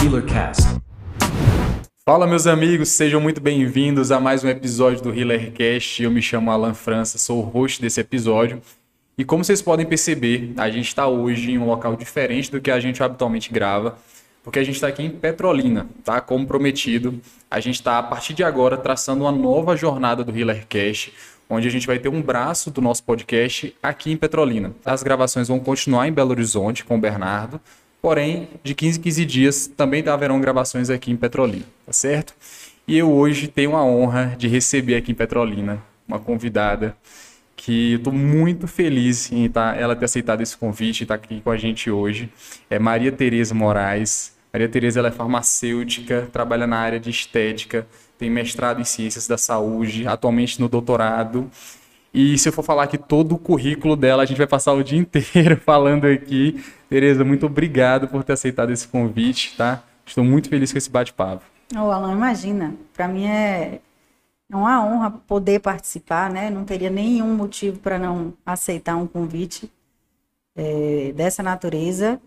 HealerCast. Fala, meus amigos, sejam muito bem-vindos a mais um episódio do HealerCast. Eu me chamo Alan França, sou o host desse episódio. E como vocês podem perceber, a gente está hoje em um local diferente do que a gente habitualmente grava, porque a gente está aqui em Petrolina, tá? Como prometido, a gente está, a partir de agora, traçando uma nova jornada do HealerCast, onde a gente vai ter um braço do nosso podcast aqui em Petrolina. As gravações vão continuar em Belo Horizonte com o Bernardo, porém, de 15 em 15 dias também haverão gravações aqui em Petrolina, tá certo? E eu hoje tenho a honra de receber aqui em Petrolina uma convidada que eu estou muito feliz em tá, ela ter aceitado esse convite e estar tá aqui com a gente hoje. É Maria Tereza Moraes. Maria Tereza ela é farmacêutica, trabalha na área de estética, tem mestrado em ciências da saúde, atualmente no doutorado. E se eu for falar aqui todo o currículo dela, a gente vai passar o dia inteiro falando aqui. Tereza, muito obrigado por ter aceitado esse convite, tá? Estou muito feliz com esse bate-papo. Ô, oh, Alan, imagina. Para mim é, é uma honra poder participar, né? Não teria nenhum motivo para não aceitar um convite é, dessa natureza.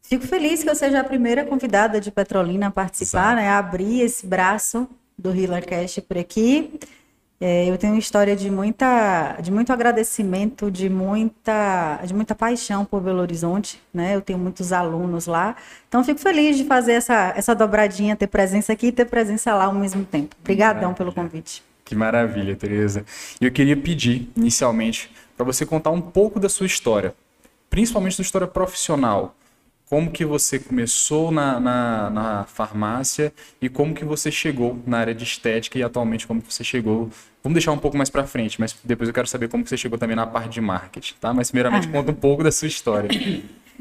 Fico feliz que eu seja a primeira convidada de Petrolina a participar, Exato. né? Abrir esse braço do Healer Cash por aqui. É, eu tenho uma história de muita, de muito agradecimento, de muita, de muita paixão por Belo Horizonte, né? Eu tenho muitos alunos lá, então fico feliz de fazer essa, essa dobradinha, ter presença aqui e ter presença lá ao mesmo tempo. Obrigadão pelo convite. Que maravilha, Tereza. E eu queria pedir, inicialmente, para você contar um pouco da sua história, principalmente sua história profissional como que você começou na, na, na, farmácia e como que você chegou na área de estética e atualmente como que você chegou. Vamos deixar um pouco mais para frente, mas depois eu quero saber como que você chegou também na parte de marketing, tá? Mas primeiramente ah. conta um pouco da sua história.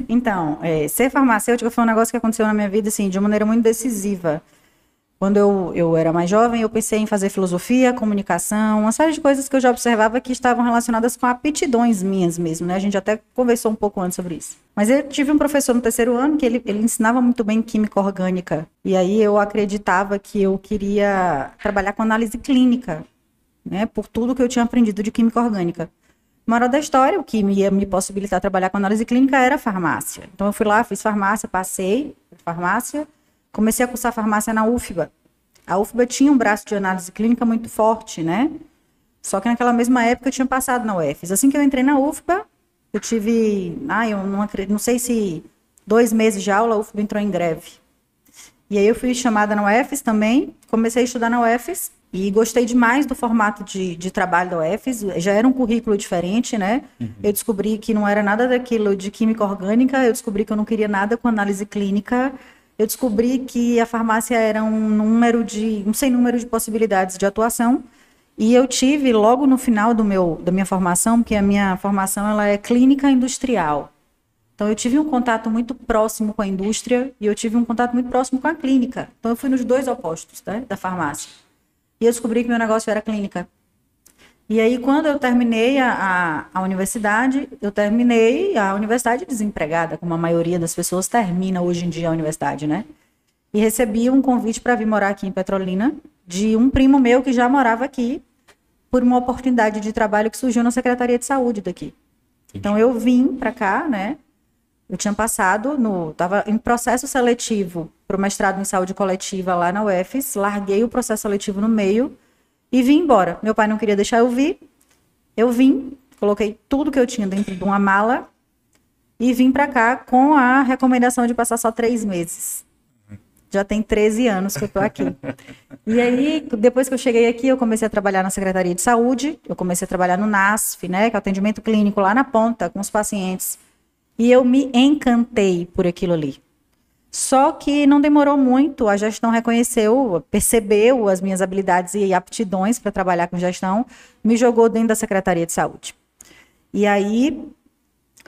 Então, é, ser farmacêutica foi um negócio que aconteceu na minha vida assim de uma maneira muito decisiva. Quando eu, eu era mais jovem, eu pensei em fazer filosofia, comunicação, uma série de coisas que eu já observava que estavam relacionadas com aptidões minhas mesmo, né? A gente até conversou um pouco antes sobre isso. Mas eu tive um professor no terceiro ano que ele, ele ensinava muito bem química orgânica. E aí eu acreditava que eu queria trabalhar com análise clínica, né? Por tudo que eu tinha aprendido de química orgânica. Moral da história, o que ia me possibilitar trabalhar com análise clínica era farmácia. Então eu fui lá, fiz farmácia, passei farmácia comecei a cursar farmácia na UFBA. A UFBA tinha um braço de análise clínica muito forte, né? Só que naquela mesma época eu tinha passado na UFES. Assim que eu entrei na UFBA, eu tive, ah, eu não acredito, não sei se dois meses de aula, a UFBA entrou em greve. E aí eu fui chamada na UFES também, comecei a estudar na UFES e gostei demais do formato de, de trabalho da UFES. Já era um currículo diferente, né? Uhum. Eu descobri que não era nada daquilo de química orgânica, eu descobri que eu não queria nada com análise clínica eu descobri que a farmácia era um número de, um sem número de possibilidades de atuação. E eu tive logo no final do meu, da minha formação, porque a minha formação ela é clínica industrial. Então eu tive um contato muito próximo com a indústria e eu tive um contato muito próximo com a clínica. Então eu fui nos dois opostos, né, da farmácia. E eu descobri que meu negócio era clínica. E aí, quando eu terminei a, a, a, universidade, eu terminei a universidade desempregada, como a maioria das pessoas termina hoje em dia a universidade, né? E recebi um convite para vir morar aqui em Petrolina, de um primo meu que já morava aqui, por uma oportunidade de trabalho que surgiu na Secretaria de Saúde daqui. Então, eu vim para cá, né? Eu tinha passado no. Estava em processo seletivo para o mestrado em saúde coletiva lá na UFES, larguei o processo seletivo no meio e vim embora. Meu pai não queria deixar eu vir. Eu vim, coloquei tudo que eu tinha dentro de uma mala e vim para cá com a recomendação de passar só três meses. Já tem 13 anos que eu tô aqui. E aí, depois que eu cheguei aqui, eu comecei a trabalhar na Secretaria de Saúde, eu comecei a trabalhar no NASF, né, que é o atendimento clínico lá na ponta, com os pacientes. E eu me encantei por aquilo ali. Só que não demorou muito, a gestão reconheceu, percebeu as minhas habilidades e aptidões para trabalhar com gestão, me jogou dentro da Secretaria de Saúde. E aí,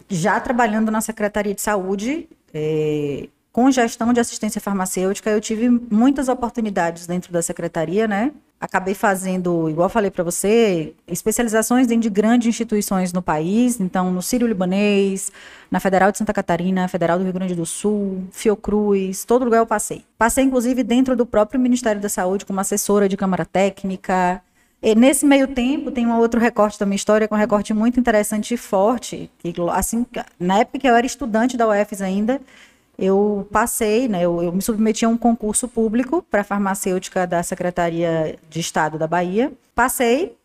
já trabalhando na Secretaria de Saúde, é, com gestão de assistência farmacêutica, eu tive muitas oportunidades dentro da secretaria, né? Acabei fazendo, igual falei para você, especializações dentro de grandes instituições no país, então no Sírio-Libanês, na Federal de Santa Catarina, Federal do Rio Grande do Sul, Fiocruz, todo lugar eu passei. Passei inclusive dentro do próprio Ministério da Saúde como assessora de Câmara Técnica. E nesse meio tempo tem um outro recorte da minha história, que é um recorte muito interessante e forte, que assim, na época que eu era estudante da UFES ainda, eu passei, né, eu, eu me submeti a um concurso público para farmacêutica da Secretaria de Estado da Bahia. Passei,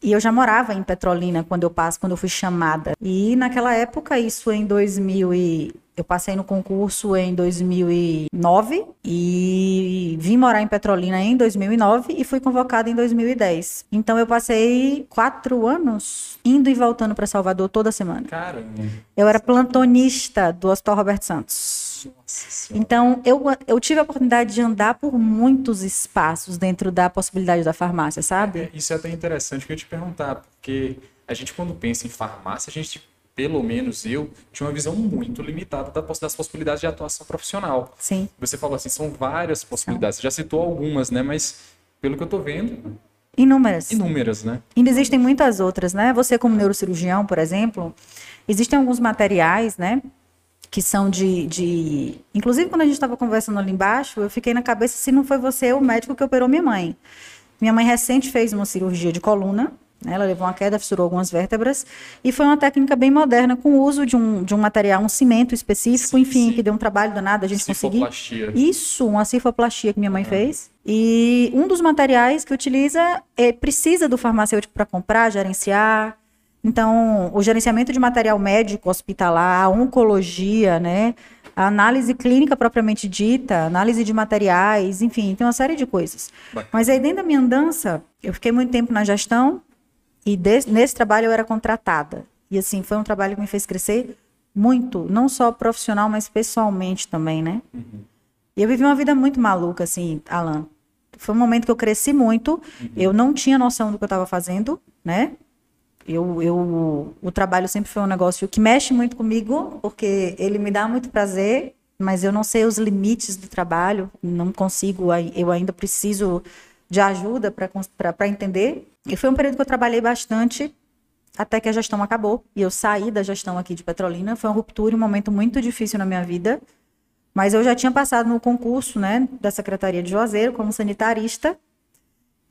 e eu já morava em Petrolina quando eu passo, quando eu fui chamada. E naquela época, isso em 2000 e eu passei no concurso em 2009 e vim morar em Petrolina em 2009 e fui convocada em 2010. Então eu passei quatro anos indo e voltando para Salvador toda semana. Caramba. Eu era plantonista do Hospital Roberto Santos. Então, eu, eu tive a oportunidade de andar por muitos espaços dentro da possibilidade da farmácia, sabe? É, isso é até interessante que eu te perguntar, porque a gente, quando pensa em farmácia, a gente pelo menos eu, tinha uma visão muito limitada das possibilidades de atuação profissional. Sim. Você falou assim, são várias possibilidades. Você já citou algumas, né? Mas pelo que eu estou vendo. Inúmeras. Inúmeras, né? Ainda existem muitas outras, né? Você, como neurocirurgião, por exemplo, existem alguns materiais, né? Que são de. de... Inclusive, quando a gente estava conversando ali embaixo, eu fiquei na cabeça se não foi você o médico que operou minha mãe. Minha mãe recente fez uma cirurgia de coluna né? Ela levou uma queda, fissurou algumas vértebras. E foi uma técnica bem moderna, com o uso de um, de um material, um cimento específico, sim, enfim, sim. que deu um trabalho danado a gente conseguir. Isso, uma cifoplastia que minha mãe fez. E um dos materiais que utiliza é, precisa do farmacêutico para comprar, gerenciar. Então, o gerenciamento de material médico hospitalar, a oncologia, né? A análise clínica propriamente dita, análise de materiais, enfim, tem uma série de coisas. Mas aí dentro da minha andança, eu fiquei muito tempo na gestão, e desse, nesse trabalho eu era contratada. E assim, foi um trabalho que me fez crescer muito, não só profissional, mas pessoalmente também, né? Uhum. E eu vivi uma vida muito maluca, assim, Alan. Foi um momento que eu cresci muito, uhum. eu não tinha noção do que eu estava fazendo, né? Eu, eu, o trabalho sempre foi um negócio que mexe muito comigo, porque ele me dá muito prazer, mas eu não sei os limites do trabalho, não consigo, eu ainda preciso de ajuda para entender. E foi um período que eu trabalhei bastante até que a gestão acabou. E eu saí da gestão aqui de Petrolina. Foi uma ruptura, um momento muito difícil na minha vida. Mas eu já tinha passado no concurso, né, da Secretaria de Juazeiro como sanitarista.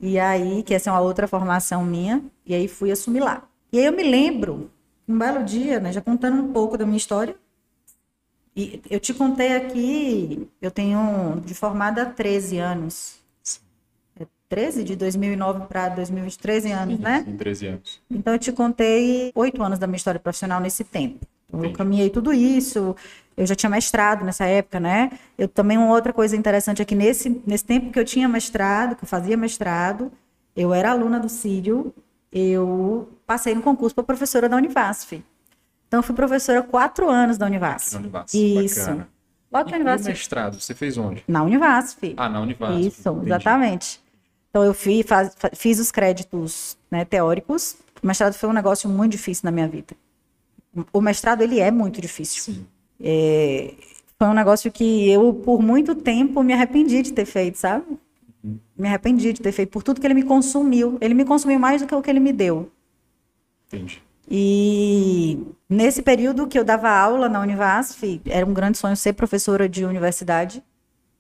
E aí, que essa é uma outra formação minha, e aí fui assumir lá. E aí eu me lembro, um belo dia, né, já contando um pouco da minha história. E eu te contei aqui, eu tenho de formada há 13 anos. 13, de 2009 para 2020, 13 anos, sim, né? Sim, 13 anos. Então eu te contei oito anos da minha história profissional nesse tempo. Eu caminhei tudo isso, eu já tinha mestrado nessa época, né? Eu também, uma outra coisa interessante é que nesse, nesse tempo que eu tinha mestrado, que eu fazia mestrado, eu era aluna do Sírio, eu passei no concurso para professora da Univasf. Então, eu fui professora quatro anos da Univasf. Univasf. Isso. Bacana. Logo na Univasf. E mestrado, você fez onde? Na Univasf. Ah, na Univasf. Isso, Entendi. exatamente. Então, eu fui, faz, fiz os créditos né, teóricos. O mestrado foi um negócio muito difícil na minha vida. O mestrado, ele é muito difícil. É, foi um negócio que eu, por muito tempo, me arrependi de ter feito, sabe? Uhum. Me arrependi de ter feito, por tudo que ele me consumiu. Ele me consumiu mais do que o que ele me deu. Entendi. E nesse período que eu dava aula na Univasf, era um grande sonho ser professora de universidade,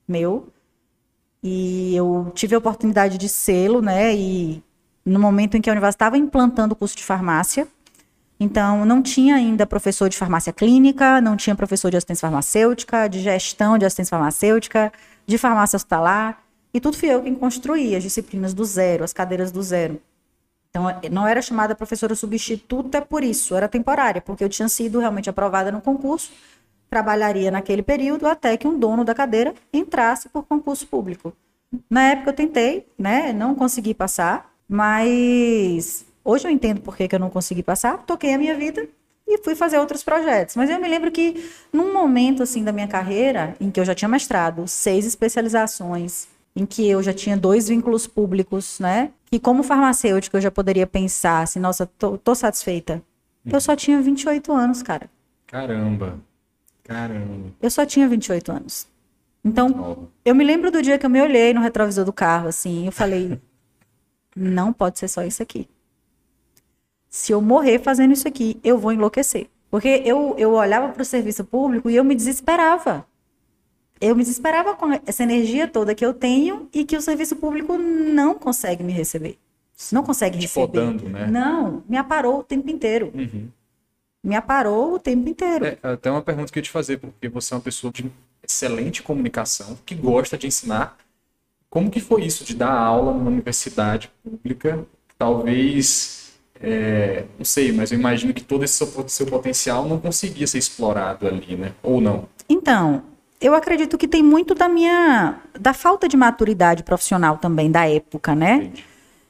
meu. E eu tive a oportunidade de sê-lo, né? E no momento em que a universidade estava implantando o curso de farmácia, então não tinha ainda professor de farmácia clínica, não tinha professor de assistência farmacêutica, de gestão de assistência farmacêutica, de farmácia hospitalar, e tudo fui eu quem construía as disciplinas do zero, as cadeiras do zero. Então, não era chamada professora substituta por isso, era temporária, porque eu tinha sido realmente aprovada no concurso trabalharia naquele período até que um dono da cadeira entrasse por concurso público. Na época eu tentei, né? Não consegui passar, mas hoje eu entendo por que, que eu não consegui passar, toquei a minha vida e fui fazer outros projetos. Mas eu me lembro que num momento assim da minha carreira, em que eu já tinha mestrado, seis especializações, em que eu já tinha dois vínculos públicos, né? Que como farmacêutica eu já poderia pensar assim, nossa, tô, tô satisfeita. Eu só tinha 28 anos, cara. Caramba. Caramba. Eu só tinha 28 anos. Então, eu me lembro do dia que eu me olhei no retrovisor do carro, assim, eu falei: não pode ser só isso aqui. Se eu morrer fazendo isso aqui, eu vou enlouquecer. Porque eu, eu olhava para o serviço público e eu me desesperava. Eu me desesperava com essa energia toda que eu tenho e que o serviço público não consegue me receber. Não consegue Te receber. Podando, né? Não, me aparou o tempo inteiro. Uhum me aparou o tempo inteiro. É, até uma pergunta que eu ia te fazer, porque você é uma pessoa de excelente comunicação, que gosta de ensinar. Como que foi isso de dar aula numa universidade pública? Talvez, é, não sei, mas eu imagino que todo esse seu, seu potencial não conseguia ser explorado ali, né? Ou não? Então, eu acredito que tem muito da minha da falta de maturidade profissional também da época, né? Entendi.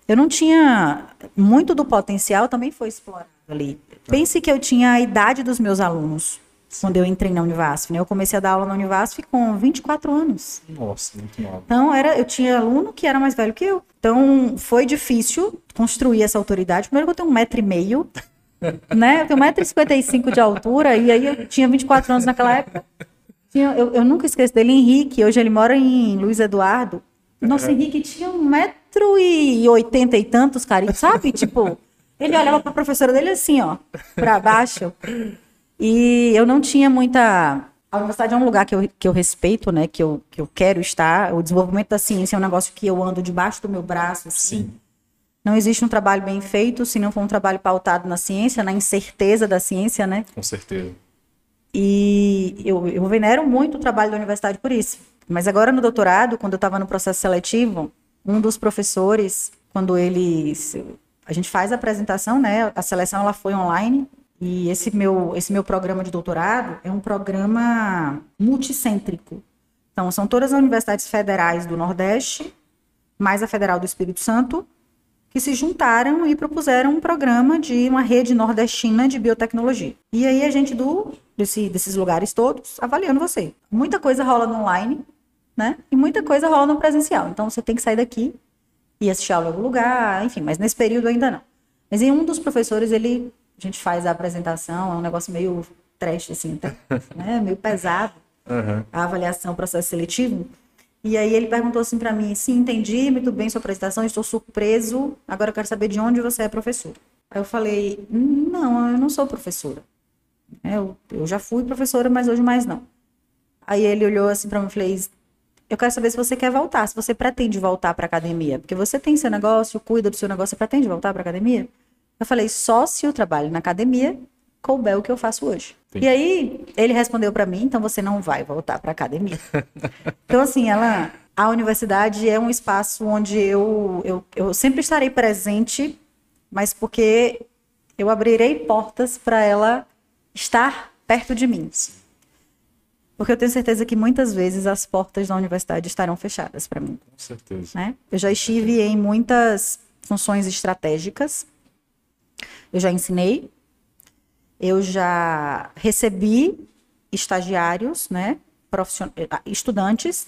Eu não tinha muito do potencial também foi explorado ali. Pense que eu tinha a idade dos meus alunos quando eu entrei na Univasf, né? Eu comecei a dar aula na Univasf com 24 anos. Nossa, muito nova. Então, era, eu tinha aluno que era mais velho que eu. Então, foi difícil construir essa autoridade. Primeiro que eu tenho um metro e meio, né? Eu tenho 1,55m de altura, e aí eu tinha 24 anos naquela época. Eu, eu nunca esqueço dele, Henrique. Hoje ele mora em Luiz Eduardo. Nossa, Henrique tinha um metro e oitenta e tantos, cara. E sabe, tipo, ele olhava pra professora dele assim, ó, pra baixo. E eu não tinha muita. A universidade é um lugar que eu, que eu respeito, né? Que eu, que eu quero estar. O desenvolvimento da ciência é um negócio que eu ando debaixo do meu braço, assim. Sim. Não existe um trabalho bem feito se não for um trabalho pautado na ciência, na incerteza da ciência, né? Com certeza. E eu, eu venero muito o trabalho da universidade por isso. Mas agora no doutorado, quando eu estava no processo seletivo, um dos professores, quando ele. A gente faz a apresentação, né? A seleção ela foi online. E esse meu, esse meu programa de doutorado é um programa multicêntrico. Então, são todas as universidades federais do Nordeste, mais a Federal do Espírito Santo, que se juntaram e propuseram um programa de uma rede nordestina de biotecnologia. E aí a gente do desse- desses lugares todos avaliando você. Muita coisa rola no online, né? E muita coisa rola no presencial. Então você tem que sair daqui e assistir aula em algum lugar, enfim, mas nesse período ainda não. Mas em um dos professores, ele a gente faz a apresentação, é um negócio meio trash assim, até, né? Meio pesado Aham. a avaliação, o processo seletivo. E aí ele perguntou assim para mim, sim, entendi muito bem sua apresentação, estou surpreso, agora eu quero saber de onde você é professora. Aí eu falei, não, eu não sou professora. É, Eu, eu já fui professora, mas hoje mais não. Aí ele olhou assim para mim e fez, eu quero saber se você quer voltar, se você pretende voltar para academia, porque você tem seu negócio, cuida do seu negócio, você pretende voltar para academia? Eu falei, só se eu trabalho na academia, couber o que eu faço hoje. Entendi. E aí ele respondeu para mim, então você não vai voltar para academia. Então, assim, ela, a universidade é um espaço onde eu, eu, eu sempre estarei presente, mas porque eu abrirei portas para ela estar perto de mim. Porque eu tenho certeza que muitas vezes as portas da universidade estarão fechadas para mim. Com certeza. Né? Eu já estive em muitas funções estratégicas, eu já ensinei, eu já recebi estagiários, né, eh, estudantes,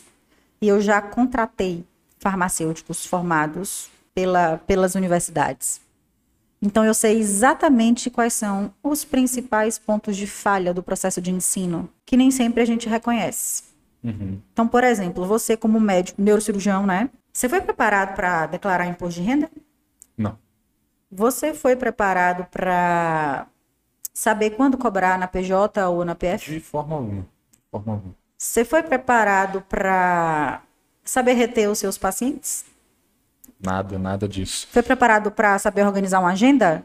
e eu já contratei farmacêuticos formados pela, pelas universidades. Então, eu sei exatamente quais são os principais pontos de falha do processo de ensino, que nem sempre a gente reconhece. Uhum. Então, por exemplo, você como médico, neurocirurgião, né? Você foi preparado para declarar imposto de renda? Não. Você foi preparado para saber quando cobrar na PJ ou na PF? De forma alguma. Forma alguma. Você foi preparado para saber reter os seus pacientes? Nada, nada disso. Foi preparado para saber organizar uma agenda?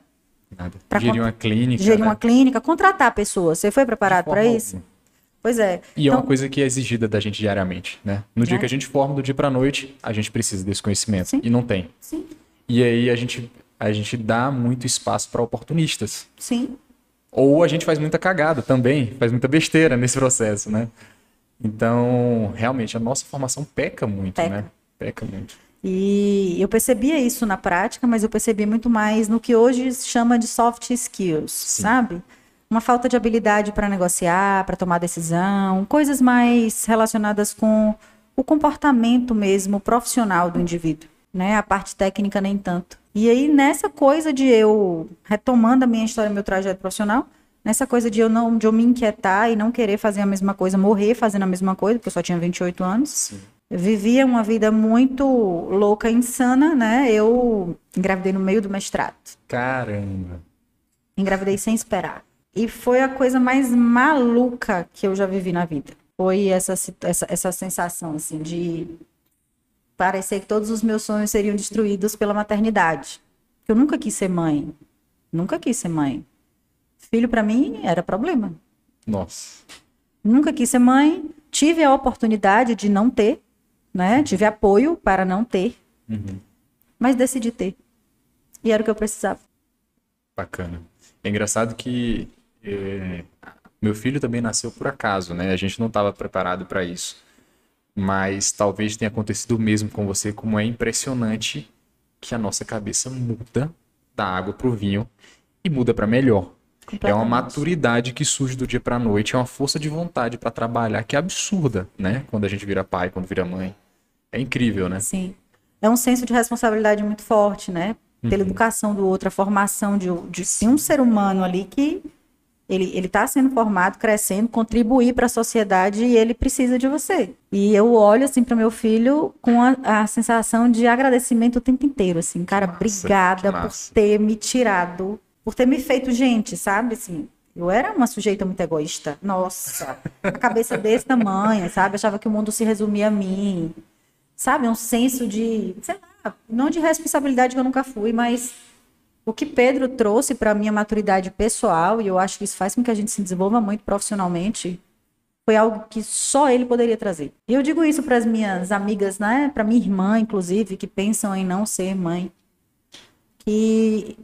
Nada. Pra Gerir uma clínica. Gerir né? uma clínica? Contratar pessoas? Você foi preparado para isso? alguma. Pois é. E é Então, uma coisa que é exigida da gente diariamente, né? No dia Né? que a gente forma, do dia pra noite, a gente precisa desse conhecimento. Sim. E não tem. sim, E aí a gente, a gente dá muito espaço para oportunistas. sim. Ou a gente faz muita cagada também, faz muita besteira nesse processo, né? Então, realmente, a nossa formação peca muito, Peca. né? Peca muito. E eu percebia isso na prática, mas eu percebia muito mais no que hoje se chama de soft skills, sabe? Uma falta de habilidade para negociar, para tomar decisão, coisas mais relacionadas com o comportamento mesmo profissional do indivíduo, né? A parte técnica nem tanto. E aí nessa coisa de eu retomando a minha história, meu trajeto profissional, nessa coisa de eu não de eu me inquietar e não querer fazer a mesma coisa, morrer fazendo a mesma coisa, porque eu só tinha 28 anos. Eu vivia uma vida muito louca, insana, né? Eu engravidei no meio do mestrado. Caramba. Engravidei sem esperar. E foi a coisa mais maluca que eu já vivi na vida. Foi essa, essa, essa sensação, assim, de parecer que todos os meus sonhos seriam destruídos pela maternidade. Eu nunca quis ser mãe. Nunca quis ser mãe. Filho, para mim, era problema. Nossa. Nunca quis ser mãe, tive a oportunidade de não ter, né? Tive apoio para não ter, Uhum. mas decidi ter. E era o que eu precisava. Bacana. É engraçado que é, meu filho também nasceu por acaso, né? A gente não estava preparado para isso. Mas talvez tenha acontecido o mesmo com você, como é impressionante que a nossa cabeça muda da água pro vinho e muda para melhor. É uma maturidade que surge do dia para noite, é uma força de vontade para trabalhar que é absurda, né? Quando a gente vira pai, quando vira mãe. É incrível, né? Sim. É um senso de responsabilidade muito forte, né? Pela educação do outro, a formação de, de, de um ser humano ali que ele está sendo formado, crescendo, contribuir para a sociedade e ele precisa de você. E eu olho assim para meu filho com a, a sensação de agradecimento o tempo inteiro, assim, cara, massa, obrigada por ter me tirado, por ter me feito gente, sabe? Assim, eu era uma sujeita muito egoísta. Nossa, a cabeça desse tamanho, sabe? Achava que o mundo se resumia a mim sabe, um senso de, sei lá, não de responsabilidade que eu nunca fui, mas o que Pedro trouxe para minha maturidade pessoal, e eu acho que isso faz com que a gente se desenvolva muito profissionalmente, foi algo que só ele poderia trazer. E eu digo isso para as minhas amigas, né, para minha irmã, inclusive, que pensam em não ser mãe, que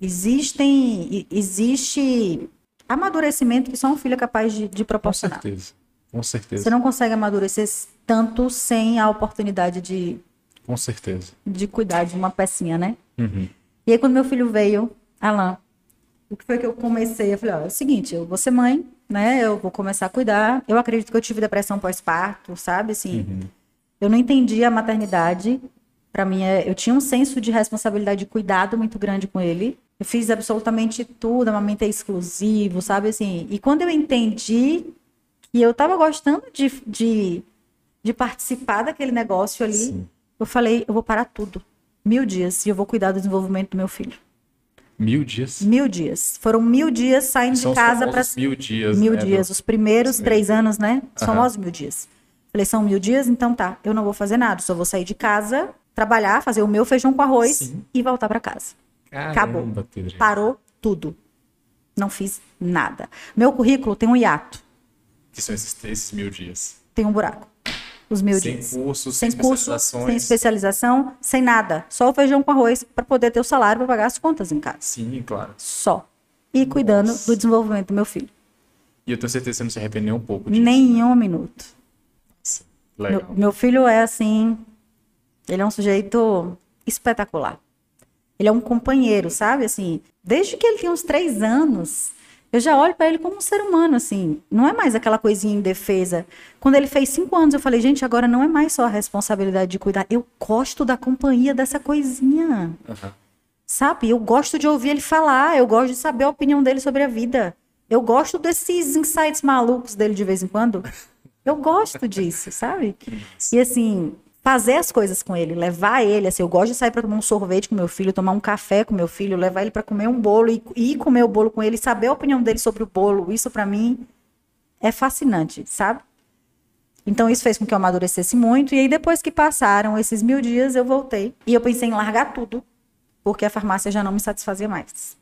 existem, existe amadurecimento que só um filho é capaz de, de Com proporcionar. certeza. Com certeza. Você não consegue amadurecer tanto sem a oportunidade de, Com certeza. de cuidar de uma pecinha, né? Uhum. E aí, quando meu filho veio, Alan, o que foi que eu comecei? Eu falei, ó, é o seguinte, eu vou ser mãe, né? Eu vou começar a cuidar. Eu acredito que eu tive depressão pós-parto, sabe? Assim, eu não entendi a maternidade. Para mim, é- eu tinha um senso de responsabilidade de cuidado muito grande com ele. Eu fiz absolutamente tudo, amamentei exclusivo, sabe? Assim, e quando eu entendi que eu tava gostando de, de, de participar daquele negócio ali, Sim. eu falei, eu vou parar tudo. Mil dias e eu vou cuidar do desenvolvimento do meu filho. Mil dias. Mil dias. Foram mil dias saindo São de os casa para mil dias. mil né, dias. Os primeiros Sim. três anos, né? Os Aham. famosos mil dias. Falei, são mil dias? Então tá, eu não vou fazer nada. Só vou sair de casa, trabalhar, fazer o meu feijão com arroz Sim. e voltar para casa. Acabou. Caramba, Pedro. Parou tudo. Não fiz nada. Meu currículo tem um hiato, Que são esses, esses mil dias. tem um buraco. Os mil sem dias. cursos, sem, sem curso, especializações. sem especialização, sem nada. Só o feijão com arroz para poder ter o salário para pagar as contas em casa. Sim, claro. Só. E cuidando Nossa. do desenvolvimento do meu filho. E eu tenho certeza que você não se arrepende nem um pouco disso. Nenhum minuto. Legal. Meu, meu filho é assim. Ele é um sujeito espetacular. Ele é um companheiro, sabe? Assim, desde que ele tem uns três anos, eu já olho para ele como um ser humano, assim. Não é mais aquela coisinha indefesa. Quando ele fez cinco anos, eu falei, gente, agora não é mais só a responsabilidade de cuidar. Eu gosto da companhia dessa coisinha. Aham. Sabe? Eu gosto de ouvir ele falar, eu gosto de saber a opinião dele sobre a vida. Eu gosto desses insights malucos dele de vez em quando. Eu gosto disso, sabe? E assim, fazer as coisas com ele, levar ele, assim, eu gosto de sair para tomar um sorvete com meu filho, tomar um café com meu filho, levar ele para comer um bolo e e ir comer o bolo com ele, saber a opinião dele sobre o bolo. Isso para mim é fascinante, sabe? Então isso fez com que eu amadurecesse muito. E aí depois que passaram esses mil dias, eu voltei. E eu pensei em largar tudo, porque a farmácia já não me satisfazia mais.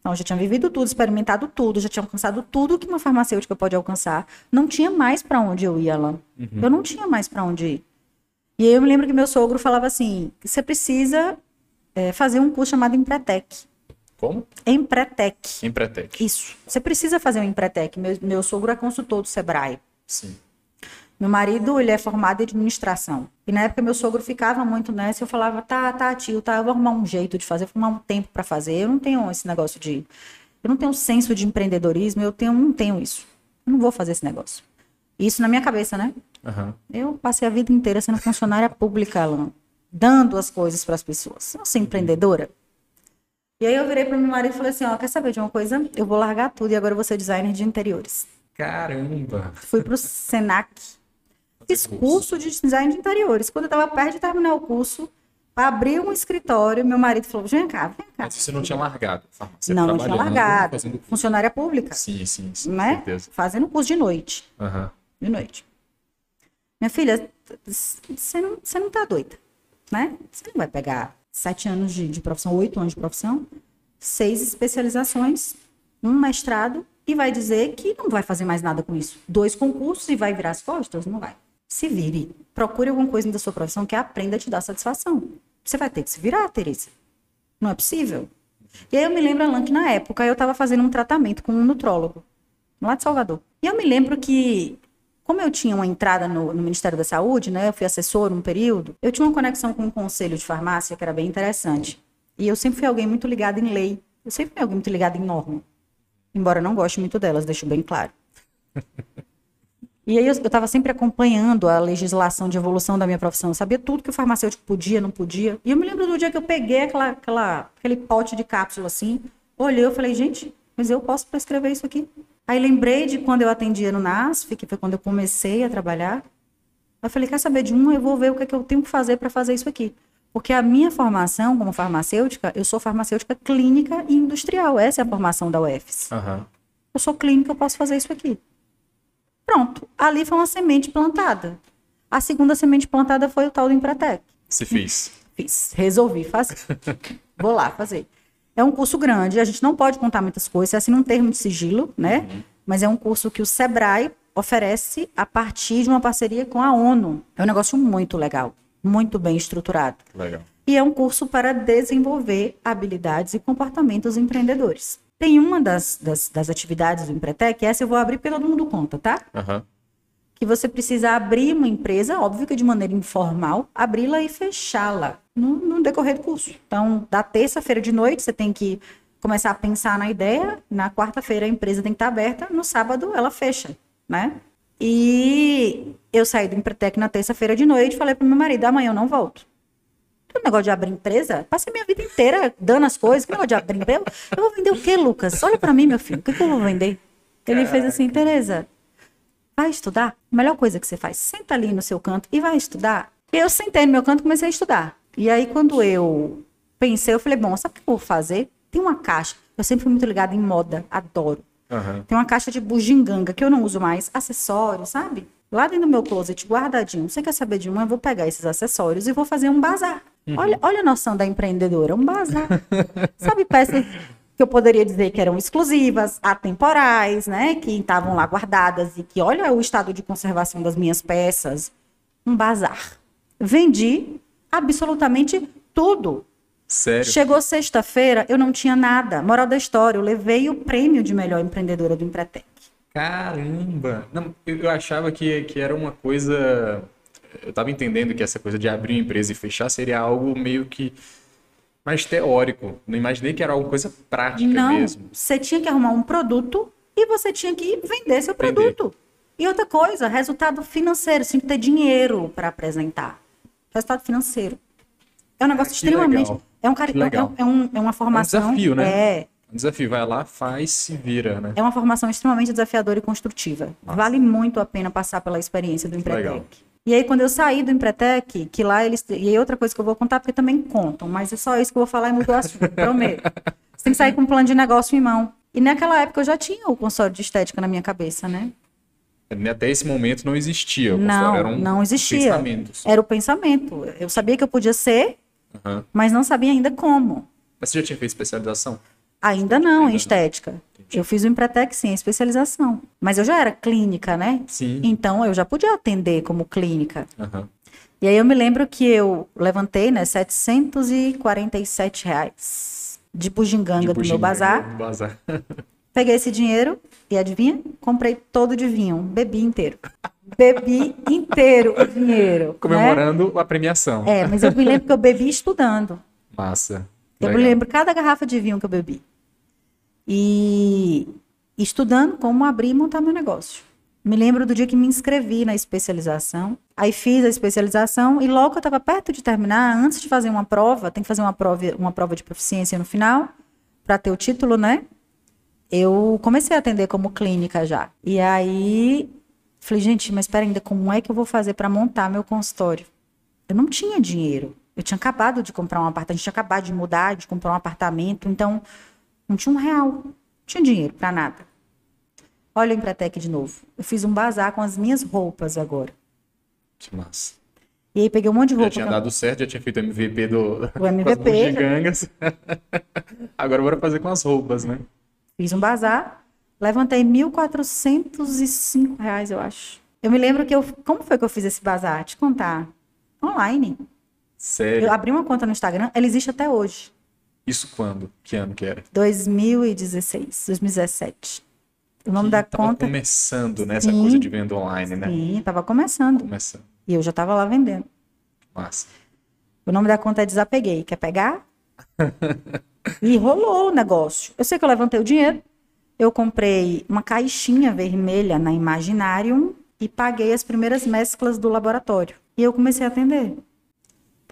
Então, eu já tinha vivido tudo, experimentado tudo, já tinha alcançado tudo que uma farmacêutica pode alcançar. Não tinha mais para onde eu ir, Alan. Eu não tinha mais para onde ir. E aí eu me lembro que meu sogro falava assim: você precisa é, fazer um curso chamado Empretec. Como? Empretec. Empretec. Isso. Você precisa fazer um Empretec. Meu, meu sogro é consultor do Sebrae. Sim. Meu marido, ele é formado em administração. E na época meu sogro ficava muito nessa, eu falava, tá, tá, tio, tá, eu vou arrumar um jeito de fazer, vou arrumar um tempo para fazer. Eu não tenho esse negócio de eu não tenho um senso de empreendedorismo, eu tenho, não tenho isso. Eu não vou fazer esse negócio. Isso na minha cabeça, né? Aham. Eu passei a vida inteira sendo funcionária pública, Alan, dando as coisas para as pessoas. Eu sou empreendedora. E aí eu virei para meu marido e falei assim, ó, quer saber de uma coisa? Eu vou largar tudo e agora eu vou ser designer de interiores. Caramba. Fui pro Senac, Fiz curso de design de interiores. Quando eu estava perto de terminar o curso, abri um escritório, meu marido falou: vem cá, vem cá. Mas você não tinha largado. farmácia, não, não tinha largado. fazendo- Funcionária pública, Sim, sim, sim. né? Fazendo curso de noite. Aham. De noite. Minha filha, você não, você não tá doida, né? Você não vai pegar sete anos de, de profissão, oito anos de profissão, seis especializações, um mestrado e vai dizer que não vai fazer mais nada com isso. Dois concursos e vai virar as costas? Não vai. Se vire. Procure alguma coisa da sua profissão que aprenda a te dar satisfação. Você vai ter que se virar, Teresa. Não é possível. E aí eu me lembro, Alan, que na época eu estava fazendo um tratamento com um nutrólogo, lá de Salvador. E eu me lembro que, como eu tinha uma entrada no, no Ministério da Saúde, né? Eu fui assessor um período, eu tinha uma conexão com um conselho de farmácia que era bem interessante. E eu sempre fui alguém muito ligado em lei. Eu sempre fui alguém muito ligado em norma. Embora eu não goste muito delas, deixo bem claro. E aí eu estava sempre acompanhando a legislação de evolução da minha profissão. Eu sabia tudo que o farmacêutico podia, não podia. E eu me lembro do dia que eu peguei aquela, aquela, aquele pote de cápsula assim, olhei e falei, gente, mas eu posso prescrever isso aqui. Aí lembrei de quando eu atendia no NASF, que foi quando eu comecei a trabalhar. Eu falei, quer saber de um? Eu vou ver o que, é que eu tenho que fazer para fazer isso aqui. Porque a minha formação como farmacêutica, eu sou farmacêutica clínica e industrial. Essa é a formação da UFS. Aham. Eu sou clínica, eu posso fazer isso aqui. Pronto. Ali foi uma semente plantada. A segunda semente plantada foi o tal do Empretec. Você fez. Fiz. Resolvi fazer. Vou lá fazer. É um curso grande, a gente não pode contar muitas coisas, é assim um termo de sigilo, né? Mas é um curso que o Sebrae oferece a partir de uma parceria com a ONU. É um negócio muito legal, muito bem estruturado. Legal. E é um curso para desenvolver habilidades e comportamentos empreendedores. Tem uma das, das, das atividades do Empretec, essa eu vou abrir porque todo mundo conta, tá? Aham. Que você precisa abrir uma empresa, óbvio que de maneira informal, abri-la e fechá-la no, no decorrer do curso. Então, da terça-feira de noite, você tem que começar a pensar na ideia, na quarta-feira a empresa tem que estar aberta, no sábado ela fecha, né? E eu saí do Empretec na terça-feira de noite e falei pro meu marido, amanhã eu não volto. O negócio de abrir empresa, passei minha vida inteira dando as coisas, que negócio de abrir empresa? Eu vou vender o quê, Lucas? Olha pra mim, meu filho, o que, que eu vou vender? Ele fez assim, Tereza, vai estudar? A melhor coisa que você faz, senta ali no seu canto e vai estudar. Eu sentei no meu canto e comecei a estudar. E aí, quando eu pensei, eu falei, bom, sabe o que eu vou fazer? Tem uma caixa. Eu sempre fui muito ligada em moda, adoro. Aham. Tem uma caixa de bugiganga que eu não uso mais, acessórios, sabe? Lá dentro do meu closet, guardadinho. Você quer saber de uma? Eu vou pegar esses acessórios e vou fazer um bazar. Olha, olha a noção da empreendedora, um bazar. sabe peças que eu poderia dizer que eram exclusivas, atemporais, né? Que estavam lá guardadas e que olha o estado de conservação das minhas peças. Um bazar. Vendi absolutamente tudo. Sério? Chegou sexta-feira, eu não tinha nada. Moral da história, eu levei o prêmio de melhor empreendedora do Empretec. Caramba! Não, eu, eu achava que, que era uma coisa. Eu tava entendendo que essa coisa de abrir uma empresa e fechar seria algo meio que mais teórico. Não imaginei que era alguma coisa prática Não, mesmo. você tinha que arrumar um produto e você tinha que vender seu Vender. produto. E outra coisa, resultado financeiro, você tinha que ter dinheiro para apresentar. Resultado financeiro. É um negócio Que extremamente. legal. É, um é, um- é uma formação. desafio, né? É, Um desafio, vai lá, faz, se vira, né? é uma formação extremamente desafiadora e construtiva. Massa. Vale muito a pena passar pela experiência do Empretec. E aí, quando eu saí do Empretec, que lá eles. E aí, outra coisa que eu vou contar, porque também contam, mas é só isso que eu vou falar e mudou o assunto, prometo. Você tem que sair com um plano de negócio em mão. E naquela época eu já tinha o consultório de estética na minha cabeça, né? Até esse momento não existia. Não, consultório, eram não existia. Era o pensamento. Eu sabia que eu podia ser, Aham. mas não sabia ainda como. Mas você já tinha feito especialização? Ainda não, Ainda em não. estética. Eu fiz o Empretec, sim, especialização. Mas eu já era clínica, né? Sim. Então eu já podia atender como clínica. Aham. E aí eu me lembro que eu levantei, né, 747 reais de bugiganga De do meu bazar. bazar. Peguei esse dinheiro e adivinha? Comprei todo de vinho, bebi inteiro. Bebi inteiro o dinheiro. né? Comemorando a premiação. É, mas eu me lembro que eu bebi estudando. Massa. Eu me Legal. lembro cada garrafa de vinho que eu bebi. E estudando como abrir e montar meu negócio. Me lembro do dia que me inscrevi na especialização. Aí fiz a especialização e logo eu estava perto de terminar, antes de fazer uma prova, tem que fazer uma prova, uma prova de proficiência no final, para ter o título, né? Eu comecei a atender como clínica já. E aí falei, gente, mas espera ainda, como é que eu vou fazer para montar meu consultório? Eu não tinha dinheiro. Eu tinha acabado de comprar um apartamento, tinha acabado de mudar, de comprar um apartamento, então não tinha um real, não tinha dinheiro para nada. Olha o Empretec de novo. Eu fiz um bazar com as minhas roupas agora. Que massa. E aí peguei um monte de Já roupa. tinha que eu- dado certo, já tinha feito MVP do, O MVP, bugigangas. Agora bora fazer com as roupas, né? Fiz um bazar Levantei 1.405 reais, eu acho. Eu me lembro que eu. Como foi que eu fiz esse bazar? Te contar. Online. Sério? Eu abri uma conta no Instagram, ela existe até hoje. Isso quando? Que ano que era? 2016, 2017. O nome Que da tava conta. começando nessa Sim. coisa de venda online, né? Sim, tava começando. Começando. E eu já tava lá vendendo. Massa. O nome da conta é Desapeguei. Quer pegar? e rolou o negócio. Eu sei que eu levantei o dinheiro. Eu comprei uma caixinha vermelha na Imaginarium e paguei as primeiras mesclas do laboratório. E eu comecei a atender.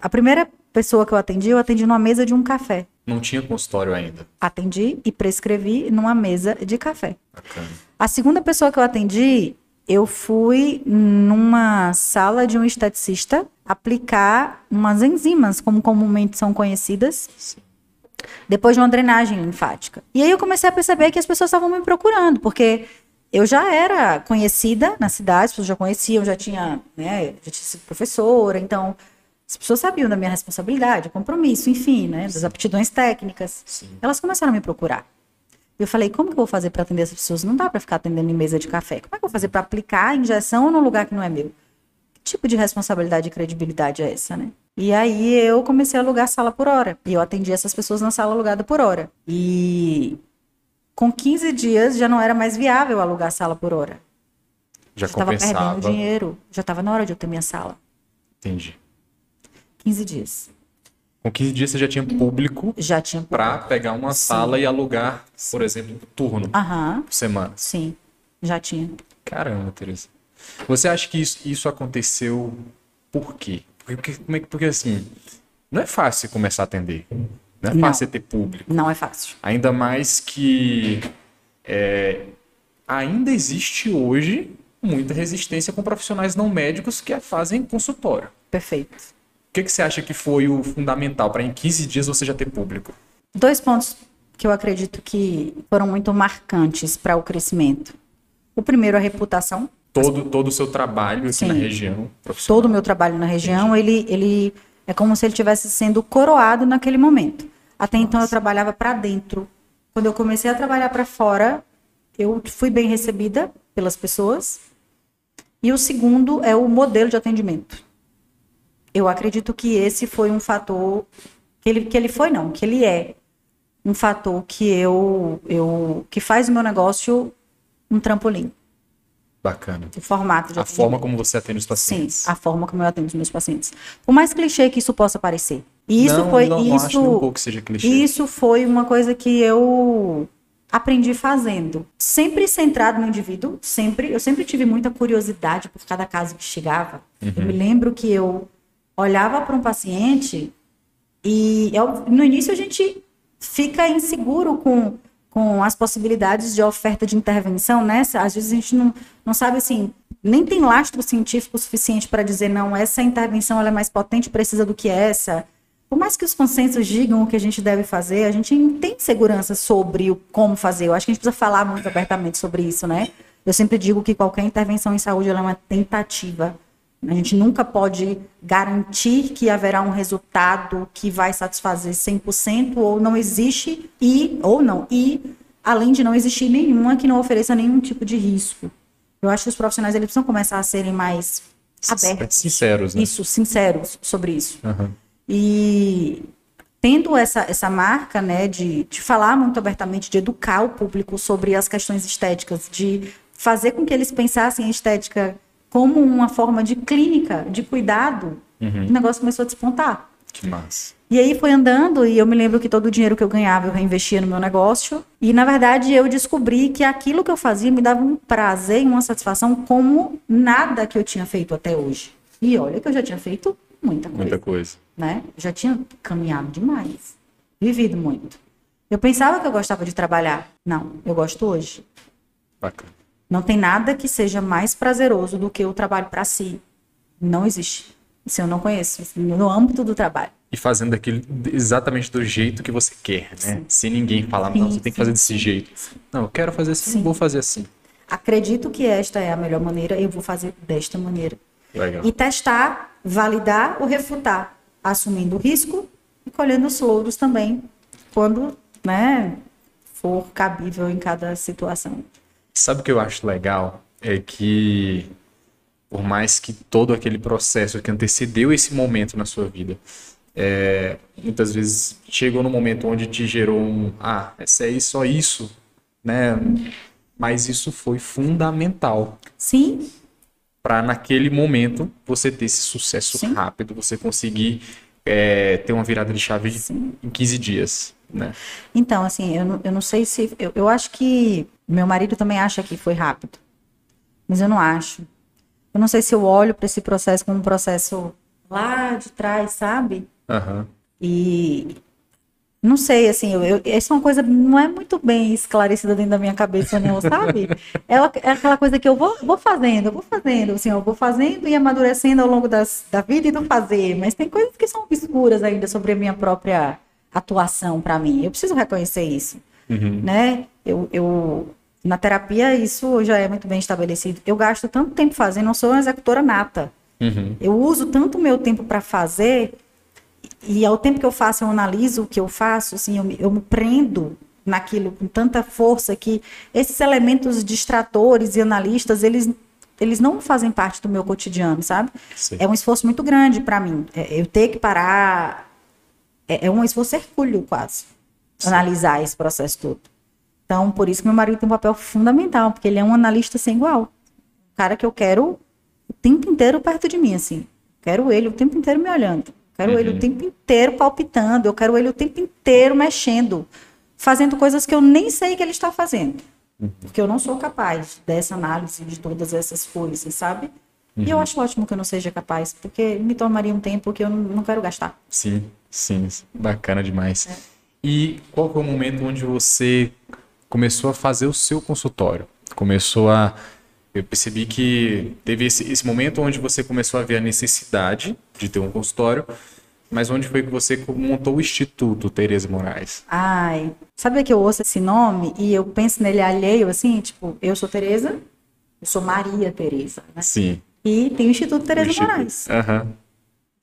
A primeira pessoa que eu atendi, eu atendi numa mesa de um café. Não tinha consultório ainda. Atendi e prescrevi numa mesa de café. Bacana. A segunda pessoa que eu atendi, eu fui numa sala de um esteticista aplicar umas enzimas, como comumente são conhecidas, Sim. depois de uma drenagem linfática. E aí eu comecei a perceber que as pessoas estavam me procurando, porque eu já era conhecida na cidade, as pessoas já conheciam, já tinha, né, já tinha sido professora, então as pessoas sabiam da minha responsabilidade, compromisso, enfim, né, das aptidões técnicas. Sim. Elas começaram a me procurar. Eu falei, como que eu vou fazer para atender essas pessoas? Não dá para ficar atendendo em mesa de café. Como é que eu vou fazer para aplicar a injeção num lugar que não é meu? Que tipo de responsabilidade e credibilidade é essa, né? E aí eu comecei a alugar sala por hora. E eu atendi essas pessoas na sala alugada por hora. E com 15 dias já não era mais viável alugar sala por hora. Já Estava perdendo dinheiro. Já estava na hora de eu ter minha sala. Entendi. 15 dias. Com 15 dias você já tinha público Já tinha. para pegar uma sala e alugar, por exemplo, um turno Aham, por semana. sim. Já tinha. Caramba, Teresa. Você acha que isso, isso aconteceu por quê? Porque, porque, como é que- porque, assim, não é fácil começar a atender. Não é Não. fácil ter público. Não é fácil. Ainda mais que é, ainda existe hoje muita resistência com profissionais não médicos que fazem consultório. Perfeito. O que, que você acha que foi o fundamental para em 15 dias você já ter público? Dois pontos que eu acredito que foram muito marcantes para o crescimento. O primeiro, a reputação. Todo, todo o seu trabalho aqui Sim. na região. Todo o meu trabalho na região, ele, ele é como se ele tivesse sendo coroado naquele momento. Até então eu trabalhava para dentro. Quando eu comecei a trabalhar para fora, eu fui bem recebida pelas pessoas. E o segundo é o modelo de atendimento. Eu acredito que esse foi um fator que ele, que ele foi não, que ele é um fator que eu, eu que faz o meu negócio um trampolim, Bacana. o formato de A atendimento. forma como você atende os Sim, pacientes. a forma como eu atendo os meus pacientes. Por mais clichê que isso possa parecer. E isso não, foi não, isso, acho um pouco que seja clichê. isso foi uma coisa que eu aprendi fazendo. Sempre centrado no indivíduo, sempre, eu sempre tive muita curiosidade por cada caso que chegava. Eu me lembro que eu olhava para um paciente e eu- no início a gente fica inseguro com, com as possibilidades de oferta de intervenção, né? Às vezes a gente não, não sabe assim, nem tem lastro científico suficiente para dizer, não, essa intervenção ela é mais potente, precisa do que essa. Por mais que os consensos digam o que a gente deve fazer, a gente não tem segurança sobre o como fazer. Eu acho que a gente precisa falar muito abertamente sobre isso, né? Eu sempre digo que qualquer intervenção em saúde é uma tentativa. A gente nunca pode garantir que haverá um resultado que vai satisfazer 100% ou não existe e ou não e além de não existir nenhuma que não ofereça nenhum tipo de risco. Eu acho que os profissionais eles precisam começar a serem mais abertos, Sinceros, né? isso, sinceros sobre isso. Aham. E tendo essa, essa marca, né, de, de falar muito abertamente, de educar o público sobre as questões estéticas, de fazer com que eles pensassem a estética como uma forma de clínica, de cuidado, o negócio começou a despontar. Que massa. E aí foi andando e eu me lembro que todo o dinheiro que eu ganhava eu reinvestia no meu negócio. E na verdade eu descobri que aquilo que eu fazia me dava um prazer e uma satisfação como nada que eu tinha feito até hoje. E olha que eu já tinha feito muita coisa Muita coisa. né? Já tinha caminhado demais, vivido muito. Eu pensava que eu gostava de trabalhar. Não, eu gosto hoje. Bacana. Não tem nada que seja mais prazeroso do que o trabalho para si. Não existe. Isso eu não conheço, no âmbito do trabalho. E fazendo aquilo exatamente do jeito que você quer, né? Sem ninguém falar, não, Sim, você tem que sim, fazer desse jeito. Não, eu quero fazer assim, vou fazer assim. Acredito que esta é a melhor maneira, eu vou fazer desta maneira. Legal. E testar, validar ou refutar, assumindo o risco e colhendo os louros também, quando, né, for cabível em cada situação. Sabe o que eu acho legal? É que, por mais que todo aquele processo que antecedeu esse momento na sua vida, é, muitas vezes chegou no momento onde te gerou um, ah, essa é só isso, né? Mas isso foi fundamental. Sim. Para naquele momento você ter esse sucesso Sim. rápido, você conseguir é, ter uma virada de chave Sim. em 15 dias, né? Então, assim, eu não, eu não sei se. Eu, eu acho que. Meu marido também acha que foi rápido. Mas eu não acho. Eu não sei se eu olho para esse processo como um processo lá de trás, sabe? Uhum. E não sei, assim, eu, eu, essa é uma coisa não é muito bem esclarecida dentro da minha cabeça, não, sabe? É, é aquela coisa que eu vou, vou fazendo, eu vou fazendo, assim, eu vou fazendo e amadurecendo ao longo das, da vida e do fazer, mas tem coisas que são obscuras ainda sobre a minha própria atuação para mim. Eu preciso reconhecer isso, uhum. né? Eu, eu, na terapia isso já é muito bem estabelecido. Eu gasto tanto tempo fazendo, não sou uma executora nata. Uhum. Eu uso tanto o meu tempo para fazer e ao tempo que eu faço, eu analiso o que eu faço, assim, eu me, eu me prendo naquilo com tanta força que esses elementos distratores e analistas, eles eles não fazem parte do meu cotidiano, sabe? Sim. É um esforço muito grande para mim. É, eu ter que parar. É, é um esforço hercúleo, quase. Sim. Analisar esse processo todo. Então, por isso que meu marido tem um papel fundamental, porque ele é um analista sem igual. Um cara que eu quero o tempo inteiro perto de mim, assim. Quero ele o tempo inteiro me olhando. Quero uhum. ele o tempo inteiro palpitando, eu quero ele o tempo inteiro mexendo, fazendo coisas que eu nem sei que ele está fazendo. Uhum. Porque eu não sou capaz dessa análise de todas essas coisas, sabe? Uhum. E eu uhum. acho ótimo que eu não seja capaz, porque me tomaria um tempo que eu não, não quero gastar. Sim, sim, bacana demais. É. E qual foi o momento onde você começou a fazer o seu consultório? Começou a. Eu percebi que teve esse, esse momento onde você começou a ver a necessidade de ter um consultório. Mas onde foi que você montou o Instituto Tereza Moraes? Ai, sabe que eu ouço esse nome e eu penso nele alheio, assim, tipo, eu sou Tereza, eu sou Maria Tereza, né? Sim. E tem o Instituto Tereza Instituto. Moraes. Uhum.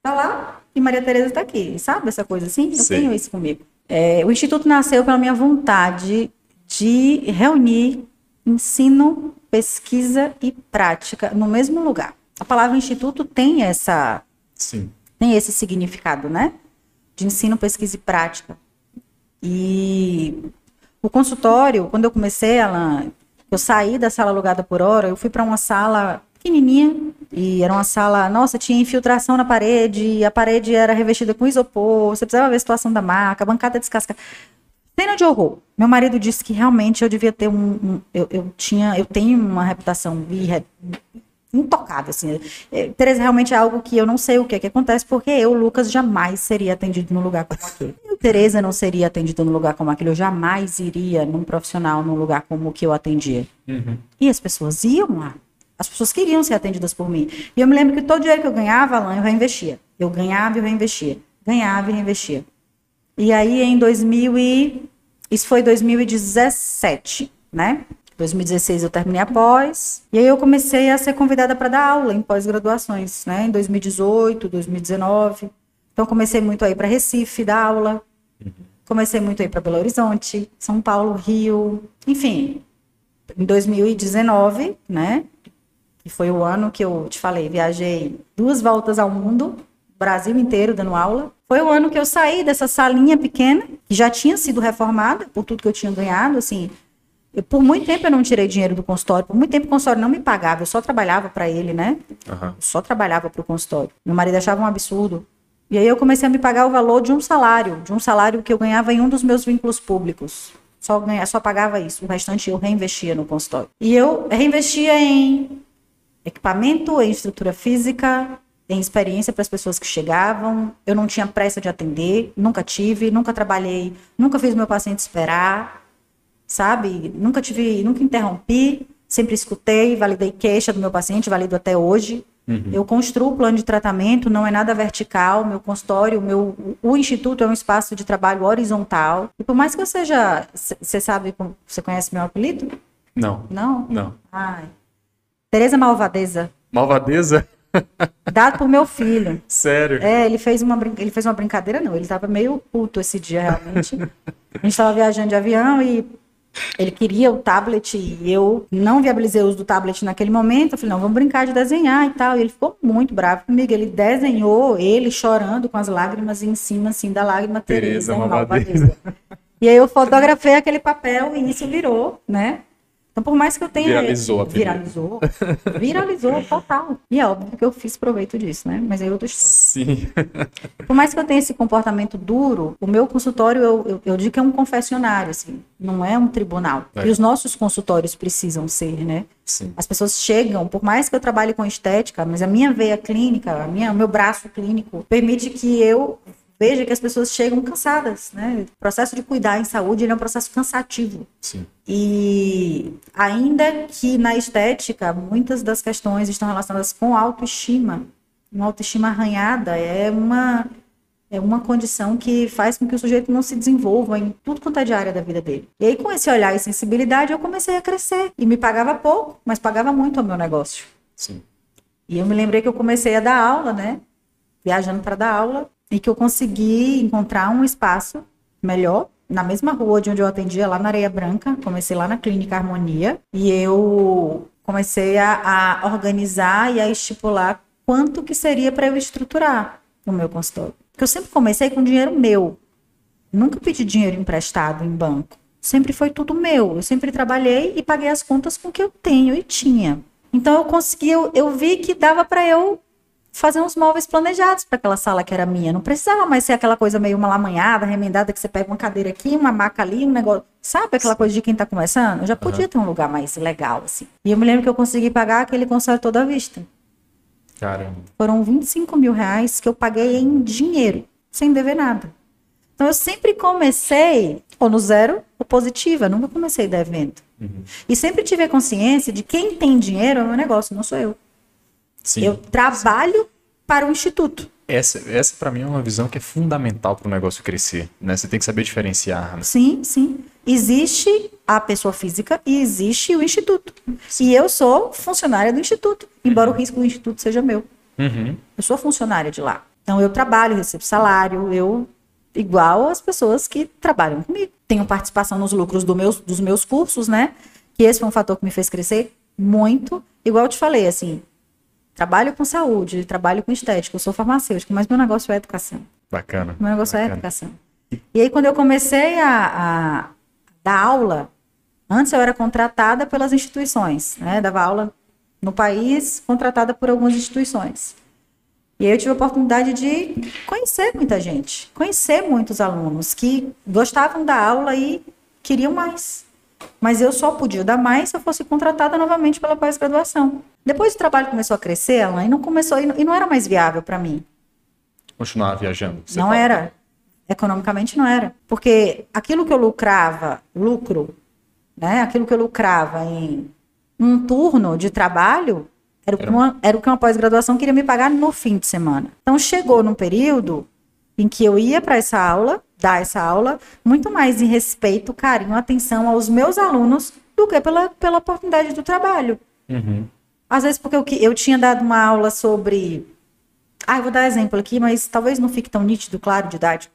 Tá lá e Maria Tereza tá aqui, sabe essa coisa assim? Eu Sim. tenho isso comigo. É, o Instituto nasceu pela minha vontade de reunir ensino, pesquisa e prática no mesmo lugar. A palavra instituto tem essa Sim. Tem esse significado, né? De ensino, pesquisa e prática. E o consultório, quando eu comecei, ela, eu saí da sala alugada por hora, eu fui para uma sala pequenininha e era uma sala, nossa, tinha infiltração na parede, a parede era revestida com isopor, você precisava ver a situação da marca, a bancada descascada. Cena de horror. Meu marido disse que realmente eu devia ter um, um eu, eu, tinha, eu tenho uma reputação intocável, assim. É, Tereza realmente é algo que eu não sei o que, é que acontece, porque eu, Lucas, jamais seria atendido num lugar como aquele. Eu, Tereza, não seria atendida num lugar como aquele. Eu jamais iria num profissional num lugar como o que eu atendia. Uhum. E as pessoas iam lá. As pessoas queriam ser atendidas por mim. E eu me lembro que todo dinheiro que eu ganhava, Alain, eu reinvestia. Eu ganhava e reinvestia. Ganhava e reinvestia. E aí, em 2000 e... Isso foi 2017, né? 2016 eu terminei a pós, e aí eu comecei a ser convidada para dar aula em pós-graduações, né? Em 2018, 2019. Então comecei muito aí para Recife dar aula. Comecei muito aí para Belo Horizonte, São Paulo, Rio, enfim. Em 2019, né? Que foi o ano que eu te falei, viajei duas voltas ao mundo, Brasil inteiro dando aula. Foi o ano que eu saí dessa salinha pequena, que já tinha sido reformada por tudo que eu tinha ganhado, assim, eu, por muito tempo eu não tirei dinheiro do consultório, por muito tempo o consultório não me pagava, eu só trabalhava para ele, né? Uhum. Só trabalhava para o consultório. Meu marido achava um absurdo. E aí eu comecei a me pagar o valor de um salário, de um salário que eu ganhava em um dos meus vínculos públicos. Só, ganha, só pagava isso, o restante eu reinvestia no consultório. E eu reinvestia em equipamento, em estrutura física, em experiência para as pessoas que chegavam. Eu não tinha pressa de atender, nunca tive, nunca trabalhei, nunca fiz meu paciente esperar sabe? Nunca tive, nunca interrompi, sempre escutei, validei queixa do meu paciente, valido até hoje. Uhum. Eu construo o plano de tratamento, não é nada vertical, meu consultório, meu, o instituto é um espaço de trabalho horizontal. E por mais que eu seja, você sabe, você conhece meu apelido? Não. Não? Não. Ai. Tereza Malvadeza. Malvadeza? Dado por meu filho. Sério? É, ele fez uma, ele fez uma brincadeira, não. Ele tava meio puto esse dia, realmente. A gente tava viajando de avião e Ele queria o tablet e eu não viabilizei o uso do tablet naquele momento. Eu falei, não, vamos brincar de desenhar e tal. E ele ficou muito bravo comigo. Ele desenhou ele chorando com as lágrimas em cima, assim, da lágrima Tereza, Tereza. Malvadeza. E aí eu fotografei aquele papel e isso virou, né? Então, por mais que eu tenha. Viralizou a. Viralizou. Viralizou total. E é óbvio que eu fiz proveito disso, né? Mas aí eu tô Sim. Por mais que eu tenha esse comportamento duro, o meu consultório, eu, eu, eu digo que é um confessionário, assim, não é um tribunal. É. E os nossos consultórios precisam ser, né? Sim. As pessoas chegam, por mais que eu trabalhe com estética, mas a minha veia clínica, a minha, o meu braço clínico, permite que eu veja que as pessoas chegam cansadas, né? O processo de cuidar em saúde é um processo cansativo. Sim. E ainda que na estética, muitas das questões estão relacionadas com autoestima. Uma autoestima arranhada é uma é uma condição que faz com que o sujeito não se desenvolva em tudo quanto é de área da vida dele. E aí, com esse olhar e sensibilidade, eu comecei a crescer. E me pagava pouco, mas pagava muito ao meu negócio. Sim. E eu me lembrei que eu comecei a dar aula, né? Viajando para dar aula, e que eu consegui encontrar um espaço melhor na mesma rua de onde eu atendia, lá na Areia Branca. Comecei lá na Clínica Harmonia e eu comecei a, a organizar e a estipular quanto que seria para eu estruturar o meu consultório. Porque eu sempre comecei com dinheiro meu. Nunca pedi dinheiro emprestado em banco. Sempre foi tudo meu. Eu sempre trabalhei e paguei as contas com o que eu tenho e tinha. Então eu consegui, eu, eu vi que dava para eu fazer uns móveis planejados para aquela sala que era minha. Não precisava mais ser aquela coisa meio malamanhada, remendada, que você pega uma cadeira aqui, uma maca ali, um negócio. Sabe aquela coisa de quem tá começando? Eu já podia ter um lugar mais legal, assim. E eu me lembro que eu consegui pagar aquele concerto toda à vista. Caramba. Foram 25 mil reais que eu paguei em dinheiro, sem dever nada. Então eu sempre comecei ou no zero ou positiva, nunca comecei devendo. E sempre tive a consciência de quem tem dinheiro é o meu negócio, não sou eu. Sim. Eu trabalho para o instituto. Essa, essa para mim é uma visão que é fundamental para o negócio crescer, né? Você tem que saber diferenciar. né? Sim, sim. Existe a pessoa física e existe o instituto. E eu sou funcionária do instituto, embora o risco do instituto seja meu. Uhum. Eu sou funcionária de lá. Então eu trabalho, recebo salário, eu igual as pessoas que trabalham comigo. Tenho participação nos lucros do meus, dos meus cursos, né? Que esse foi um fator que me fez crescer muito. Igual eu te falei, assim, trabalho com saúde, trabalho com estética, eu sou farmacêutica, mas meu negócio é educação. Bacana. Meu negócio é bacana. educação. E aí, quando eu comecei a, a dar aula, antes eu era contratada pelas instituições, né? Dava aula no país, contratada por algumas instituições. E aí eu tive a oportunidade de conhecer muita gente, conhecer muitos alunos que gostavam da aula e queriam mais. Mas eu só podia dar mais se eu fosse contratada novamente pela pós-graduação. Depois o trabalho começou a crescer, Alan, e não começou e não- era mais viável para mim. Continuar viajando. não fala. era. Economicamente não era. Porque aquilo que eu lucrava, lucro, né? Aquilo que eu lucrava em um turno de trabalho, era o que Era- uma, era o que uma pós-graduação queria me pagar no fim de semana. Então chegou num período em que eu ia para essa aula, dar essa aula, muito mais em respeito, carinho, atenção aos meus alunos do que pela, pela oportunidade do trabalho. Uhum. Às vezes porque eu, eu tinha dado uma aula sobre. Ah, eu vou dar exemplo aqui, mas talvez não fique tão nítido, claro, didático.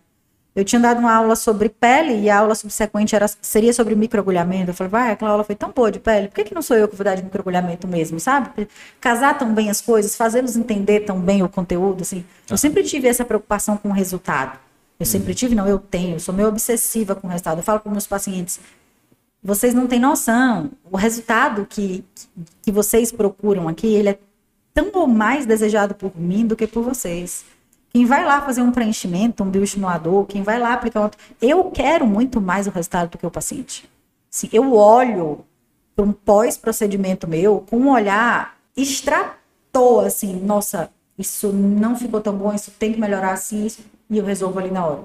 Eu tinha dado uma aula sobre pele e a aula subsequente era, seria sobre microagulhamento. Eu falei, vai, aquela aula foi tão boa de pele, por que, que não sou eu que vou dar de microagulhamento mesmo, sabe? Casar tão bem as coisas, fazê-los entender tão bem o conteúdo, assim. Eu sempre tive essa preocupação com o resultado. Eu sempre tive, não, eu tenho, eu sou meio obsessiva com o resultado. Eu falo para meus pacientes, vocês não têm noção. O resultado que, que vocês procuram aqui, ele é tão ou mais desejado por mim do que por vocês. Quem vai lá fazer um preenchimento, um bioestimulador, quem vai lá aplicar um... Eu quero muito mais o resultado do que o paciente. Assim, eu olho para um pós-procedimento meu com um olhar extrator, assim, nossa, isso não ficou tão bom, isso tem que melhorar assim, isso, e eu resolvo ali na hora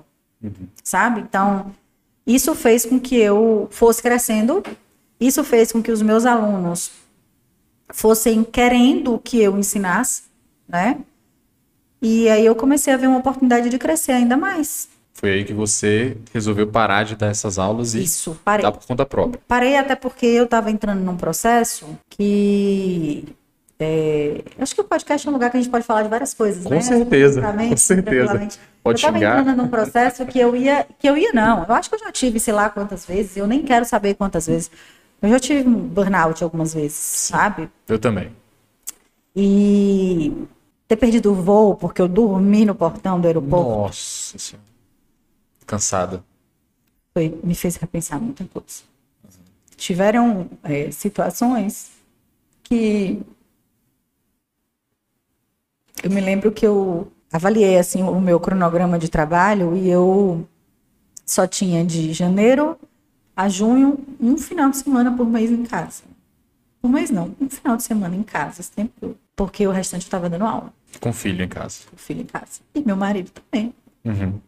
sabe? Então, isso fez com que eu fosse crescendo, isso fez com que os meus alunos fossem querendo que eu ensinasse, né? E aí eu comecei a ver uma oportunidade de crescer ainda mais. Foi aí que você resolveu parar de dar essas aulas e Isso, parei. dar por conta própria. Parei até porque eu estava entrando num processo que. é, acho que o podcast é um lugar que a gente pode falar de várias coisas, Com né? certeza, com certeza. Pode eu tava xingar. entrando num processo que eu ia, que eu ia não. Eu acho que eu já tive, sei lá quantas vezes, eu nem quero saber quantas vezes. Eu já tive um burnout algumas vezes, sabe? Eu também. E ter perdido o voo porque eu dormi no portão do aeroporto Nossa senhora. Cansada. foi- me fez repensar muita coisa. Tiveram é, situações que eu me lembro que eu avaliei assim o meu cronograma de trabalho e eu só tinha de janeiro a junho um final de semana por mês em casa. Um mês não, um final de semana em casa, esse tempo todo. porque o restante estava dando aula, Com filho em casa. o filho em casa. E meu marido também, Uhum.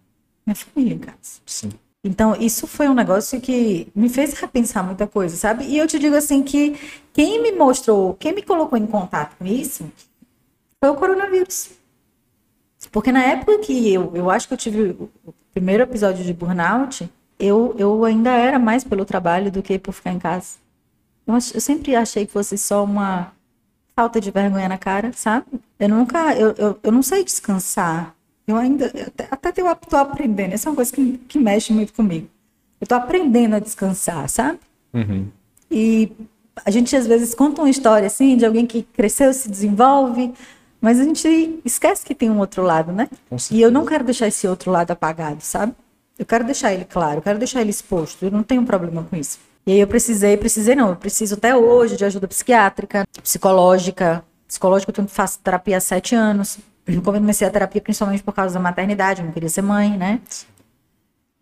minha família em casa. Sim. Então, isso foi um negócio que me fez repensar muita coisa, sabe? E eu te digo assim que quem me mostrou, quem me colocou em contato com isso foi o coronavírus. Porque na época que eu, eu acho que eu tive o primeiro episódio de burnout, eu, eu ainda era mais pelo trabalho do que por ficar em casa. Eu, eu sempre achei que fosse só uma falta de vergonha na cara, sabe? Eu nunca, eu, eu, eu não sei descansar. Eu ainda, até, até eu tô aprendendo. Essa é uma coisa que, que mexe muito comigo. Eu tô aprendendo a descansar, sabe? Uhum. E a gente às vezes conta uma história assim de alguém que cresceu, se desenvolve, mas a gente esquece que tem um outro lado, né? E eu não quero deixar esse outro lado apagado, sabe? Eu quero deixar ele claro, eu quero deixar ele exposto. Eu não tenho problema com isso. E aí eu precisei, precisei não, eu preciso até hoje de ajuda psiquiátrica, psicológica. Psicológica eu faço terapia há sete anos. Eu comecei a terapia principalmente por causa da maternidade, eu não queria ser mãe, né?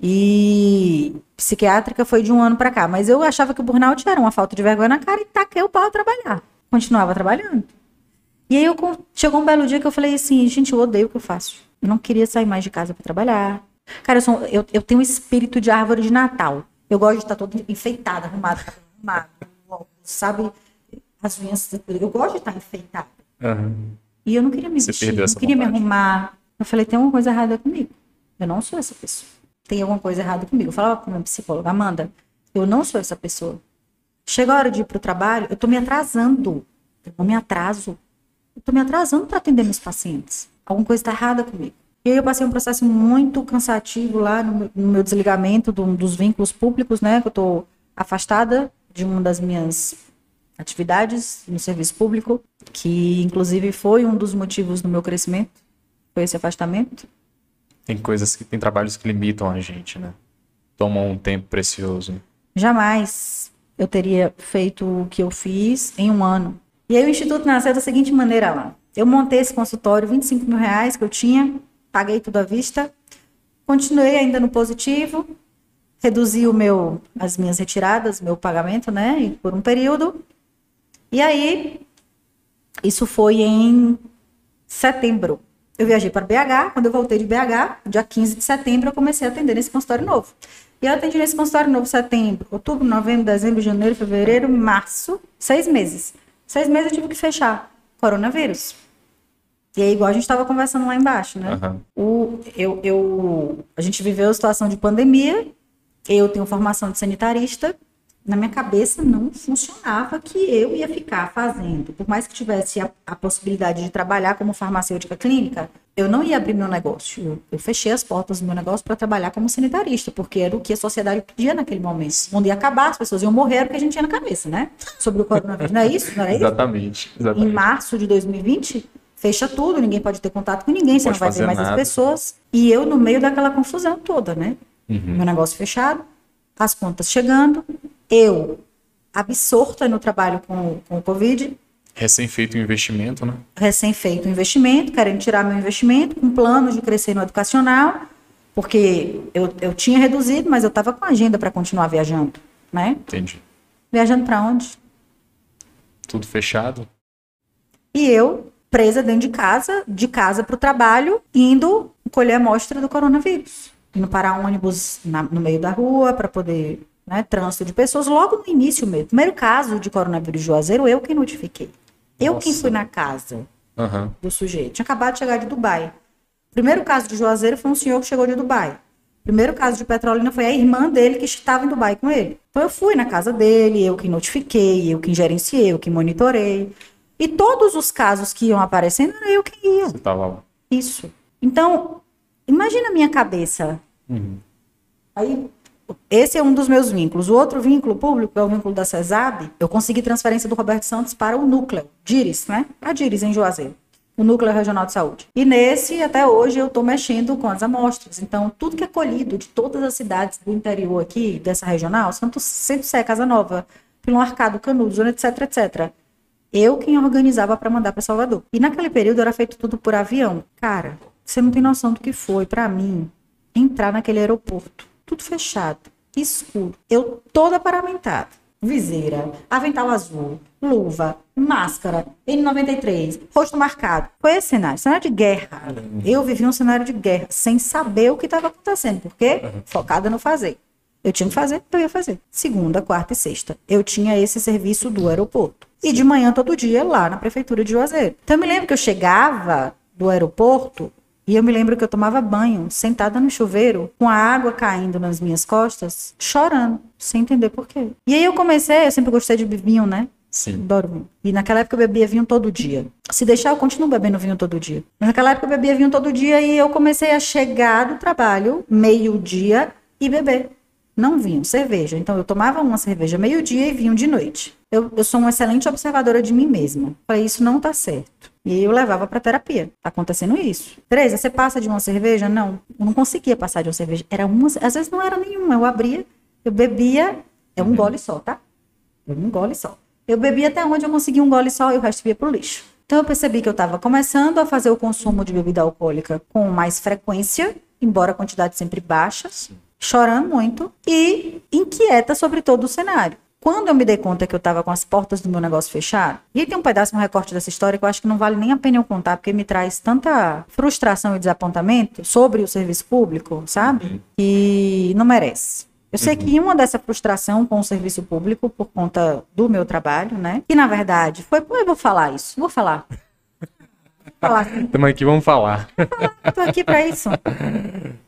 E psiquiátrica foi de um ano pra cá. Mas eu achava que o burnout era uma falta de vergonha na cara e taquei o pau a trabalhar. Continuava trabalhando. E aí eu, chegou um belo dia que eu falei assim, gente, eu odeio o que eu faço. Eu não queria sair mais de casa pra trabalhar. Cara, eu, sou- eu, eu tenho um espírito de árvore de Natal. Eu gosto de estar toda enfeitada, arrumada, óculos, sabe? As unhas, eu gosto de estar enfeitada. Uhum. E eu não queria me Você vestir, não queria me arrumar. Eu falei, tem alguma coisa errada comigo. Eu não sou essa pessoa. Tem alguma coisa errada comigo. Eu falava para minha psicóloga, Amanda, eu não sou essa pessoa. Chega a hora de ir pro trabalho, eu tô me atrasando. Eu não me atraso. Eu tô me atrasando para atender meus pacientes. Alguma coisa está errada comigo. E aí eu passei um processo muito cansativo lá no meu, no meu desligamento do- dos vínculos públicos, né? Que eu tô afastada de uma das minhas atividades no serviço público, que inclusive foi um dos motivos do meu crescimento, foi esse afastamento. Tem coisas que tem trabalhos que limitam a gente, né? Tomam um tempo precioso. Jamais eu teria feito o que eu fiz em um ano. E aí o Instituto nasceu da seguinte maneira lá. Eu montei esse consultório, 25 mil reais que eu tinha, paguei tudo à vista, continuei ainda no positivo, reduzi o meu, as minhas retiradas, meu pagamento, né, por um período. E aí, isso foi em setembro. Eu viajei para BH, quando eu voltei de BH, dia 15 de setembro, eu comecei a atender nesse consultório novo. E eu atendi nesse consultório novo setembro, outubro, novembro, dezembro, janeiro, fevereiro, março, seis meses. Seis meses eu tive que fechar. Coronavírus. E aí, igual a gente estava conversando lá embaixo, né? Aham. O, eu, eu, a gente viveu a situação de pandemia, eu tenho formação de sanitarista, na minha cabeça não funcionava que eu ia ficar fazendo. Por mais que tivesse a, a possibilidade de trabalhar como farmacêutica clínica, eu não ia abrir meu negócio. Eu, eu fechei as portas do meu negócio para trabalhar como sanitarista, porque era o que a sociedade pedia naquele momento. O mundo ia acabar, as pessoas iam morrer, era o que a gente tinha na cabeça, né? Sobre o coronavírus. Não é isso? Não era isso? Exatamente. em Exatamente. março de 2020, fecha tudo, ninguém pode ter contato com ninguém, você Pode não vai ver mais as nada. pessoas. E eu no meio daquela confusão toda, né? Uhum. Meu negócio fechado, as contas chegando, eu absorta no trabalho com, com o Covid, Recém-feito o investimento, né? recém-feito o investimento, querendo tirar meu investimento, com plano de crescer no educacional, porque eu, eu tinha reduzido, mas eu estava com agenda para continuar viajando, né? Entendi. Viajando para onde? Tudo fechado. E eu, presa dentro de casa, de casa para o trabalho, indo colher amostra do coronavírus. Indo parar ônibus na- no meio da rua para poder, né, trânsito de pessoas. Logo no início mesmo. Primeiro caso de coronavírus de Juazeiro, eu quem notifiquei. Eu quem Nossa. fui na casa Aham. do sujeito. Tinha acabado de chegar de Dubai. Primeiro caso de Juazeiro foi um senhor que chegou de Dubai. Primeiro caso de Petrolina foi a irmã dele que estava em Dubai com ele. Então eu fui na casa dele, eu que notifiquei, eu que gerenciei, eu que monitorei. E todos os casos que iam aparecendo, era eu quem ia. Você lá. Isso. Então, Imagina a minha cabeça. Uhum. Aí, esse é um dos meus vínculos. O outro vínculo público é o vínculo da CESAB. Eu consegui transferência do Roberto Santos para o núcleo, DIRIS, né? A DIRIS, em Juazeiro. O Núcleo Regional de Saúde. E nesse, até hoje, eu estou mexendo com as amostras. Então, tudo que é colhido de todas as cidades do interior aqui, dessa regional, Santo Centro Sé, Casa Nova, Pilão Arcado, Canudos, etc, etc. Eu quem organizava para mandar para Salvador. E naquele período era feito tudo por avião. Cara, você não tem noção do que foi para mim entrar naquele aeroporto. Tudo fechado, escuro. Eu toda paramentada. Viseira, avental azul, luva, máscara, N93, rosto marcado. Foi esse cenário, cenário de guerra. Eu vivi um cenário de guerra, sem saber o que estava acontecendo, porque focada no fazer. Eu tinha que fazer, eu ia fazer. Segunda, quarta e sexta. Eu tinha esse serviço do aeroporto. E de manhã, todo dia, lá na prefeitura de Juazeiro. Então, eu me lembro que eu chegava do aeroporto e eu me lembro que eu tomava banho, sentada no chuveiro, com a água caindo nas minhas costas, chorando, sem entender por quê. E aí eu comecei, eu sempre gostei de vinho, né? Sim. Adoro vinho. E naquela época eu bebia vinho todo dia. Se deixar, eu continuo bebendo vinho todo dia. Mas naquela época eu bebia vinho todo dia e eu comecei a chegar do trabalho, meio-dia, e beber. Não vinho, cerveja. Então eu tomava uma cerveja meio-dia e vinho de noite. Eu, eu sou uma excelente observadora de mim mesma. Falei, isso não tá certo. E aí eu levava pra terapia. Tá acontecendo isso. Tereza, você passa de uma cerveja? Não. Eu não conseguia passar de uma cerveja. Era uma, às vezes não era nenhuma. Eu abria, eu bebia, é um gole só, tá? É um gole só. Eu bebia até onde eu conseguia um gole só e o resto ia pro lixo. Então eu percebi que eu estava começando a fazer o consumo de bebida alcoólica com mais frequência, embora a quantidade sempre baixa, chorando muito e inquieta sobre todo o cenário. Quando eu me dei conta que eu estava com as portas do meu negócio fechadas, e aí tem um pedaço, um recorte dessa história que eu acho que não vale nem a pena eu contar, porque me traz tanta frustração e desapontamento sobre o serviço público, sabe? Que não merece. Eu sei que uma dessa frustração com o serviço público, por conta do meu trabalho, né? Que na verdade foi. Pô, eu vou falar isso, vou falar. Estamos aqui, vamos falar. Tô aqui para isso.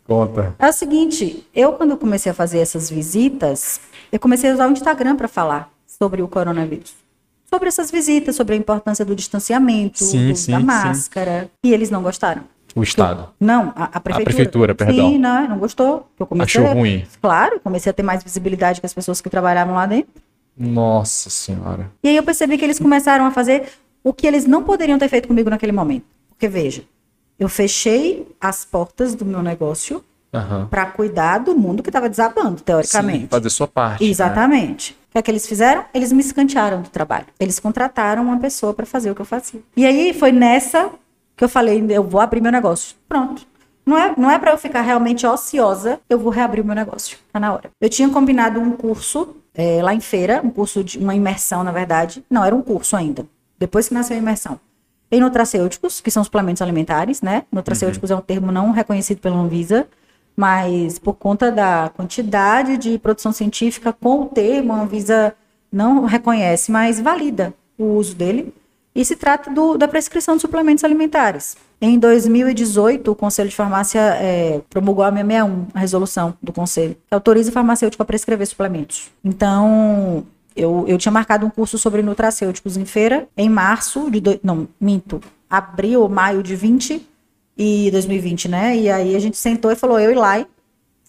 Conta. É o seguinte, eu quando comecei a fazer essas visitas, eu comecei a usar o Instagram para falar sobre o coronavírus. Sobre essas visitas, sobre a importância do distanciamento, Sim, do- sim, da sim. máscara. E eles não gostaram. O Estado. Não, a, a prefeitura. prefeitura, perdão. Sim, não, não gostou. Eu comecei Achou a- ruim. Claro, comecei a ter mais visibilidade que as pessoas que trabalhavam lá dentro. Nossa senhora. E aí eu percebi que eles começaram a fazer o que eles não poderiam ter feito comigo naquele momento. Porque veja, eu fechei as portas do meu negócio Aham. para cuidar do mundo que estava desabando, teoricamente. Sim, fazer sua parte. né? Exatamente. O que é que eles fizeram? Eles me escantearam do trabalho. Eles contrataram uma pessoa para fazer o que eu fazia. E aí foi nessa que eu falei, eu vou abrir meu negócio. Pronto. Não é, não é para eu ficar realmente ociosa, eu vou reabrir o meu negócio. Tá na hora. Eu tinha combinado um curso eh, lá em feira, um curso de uma imersão, na verdade. Não, era um curso ainda. Depois que nasceu a imersão. Em nutracêuticos, que são suplementos alimentares, né? Nutracêuticos é um termo não reconhecido pela Anvisa, mas por conta da quantidade de produção científica com o termo, a Anvisa não reconhece, mas valida o uso dele. E se trata do- da prescrição de suplementos alimentares. Em 2018, o Conselho de Farmácia eh, promulgou a 661, a resolução do Conselho, que autoriza o farmacêutico a prescrever suplementos. Então, eu, eu tinha marcado um curso sobre nutracêuticos em feira, em março de... Do, não, minto. Abril ou maio de 20 e 2020, né? E aí a gente sentou e falou, eu e Lai.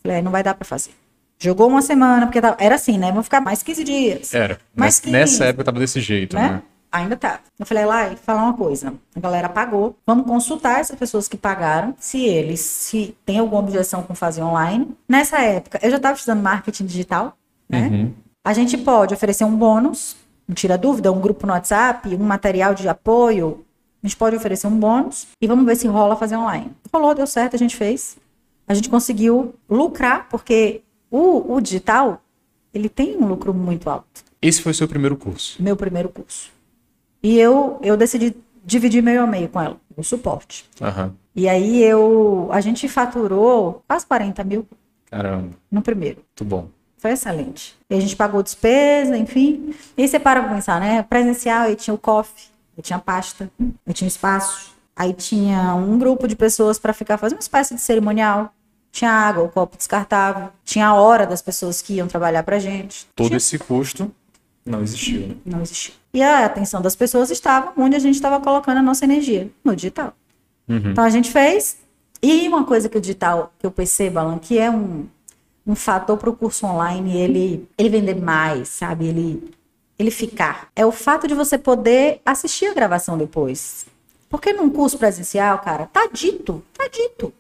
Falei, "É, não vai dar pra fazer. Jogou uma semana, porque tava- era assim, né? Vão ficar mais 15 dias. Era. Mais Nessa, 15, nessa época tava desse jeito, né? né? Ainda tá. Eu falei, Lai, falar uma coisa. A galera pagou. Vamos consultar essas pessoas que pagaram, se eles se tem alguma objeção com fazer online. Nessa época, eu já estava estudando marketing digital, né? Uhum. A gente pode oferecer um bônus, não tira dúvida, um grupo no WhatsApp, um material de apoio. A gente pode oferecer um bônus e vamos ver se rola fazer online. Rolou, deu certo, a gente fez. A gente conseguiu lucrar, porque o, o digital, ele tem um lucro muito alto. Esse foi o seu primeiro curso. Meu primeiro curso. E eu, eu decidi dividir meio a meio com ela, o suporte. Aham. E aí eu, a gente faturou quase 40 mil Caramba, no primeiro. muito bom. Foi excelente. E a gente pagou despesa, enfim. E aí você para pra pensar, né? Presencial, aí tinha o coffee, aí tinha pasta, aí tinha espaço. Aí tinha um grupo de pessoas para ficar fazendo uma espécie de cerimonial. Tinha água, o copo descartável. Tinha a hora das pessoas que iam trabalhar pra gente. Todo Tinha- esse custo não existiu, né? Não existia. E a atenção das pessoas estava onde a gente estava colocando a nossa energia, no digital. Uhum. Então a gente fez E uma coisa que o digital, que eu percebo, Alan, que é um, um fator para o curso online ele, ele vender mais, sabe? Ele, ele ficar. É o fato de você poder assistir a gravação depois. Porque num curso presencial, cara, tá dito, tá dito.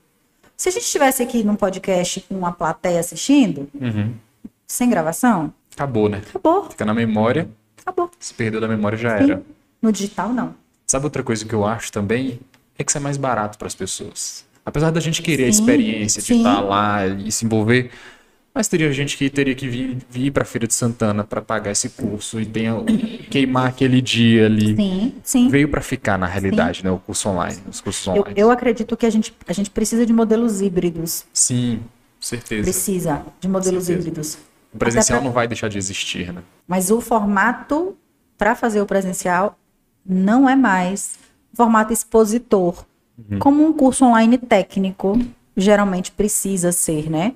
Se a gente estivesse aqui num podcast com uma plateia assistindo, Uhum. sem gravação, Acabou, né? acabou, Fica na memória. acabou. Se perdeu da memória, já Sim. era. No digital, não. Sabe outra coisa que eu acho também? É que isso é mais barato para as pessoas. Apesar da gente querer a Sim, experiência de sim. estar lá e se envolver, mas teria gente que teria que vir, vir para a Feira de Santana para pagar esse curso e tenha, queimar aquele dia ali. Sim, sim. Veio para ficar na realidade, né? O curso online, os cursos Eu, online. eu acredito que a gente, a gente precisa de modelos híbridos. Sim, certeza. Precisa de modelos Certeza. híbridos. O presencial pra- não vai deixar de existir, né? Mas o formato para fazer o presencial não é mais formato expositor, Uhum. como um curso online técnico geralmente precisa ser, né?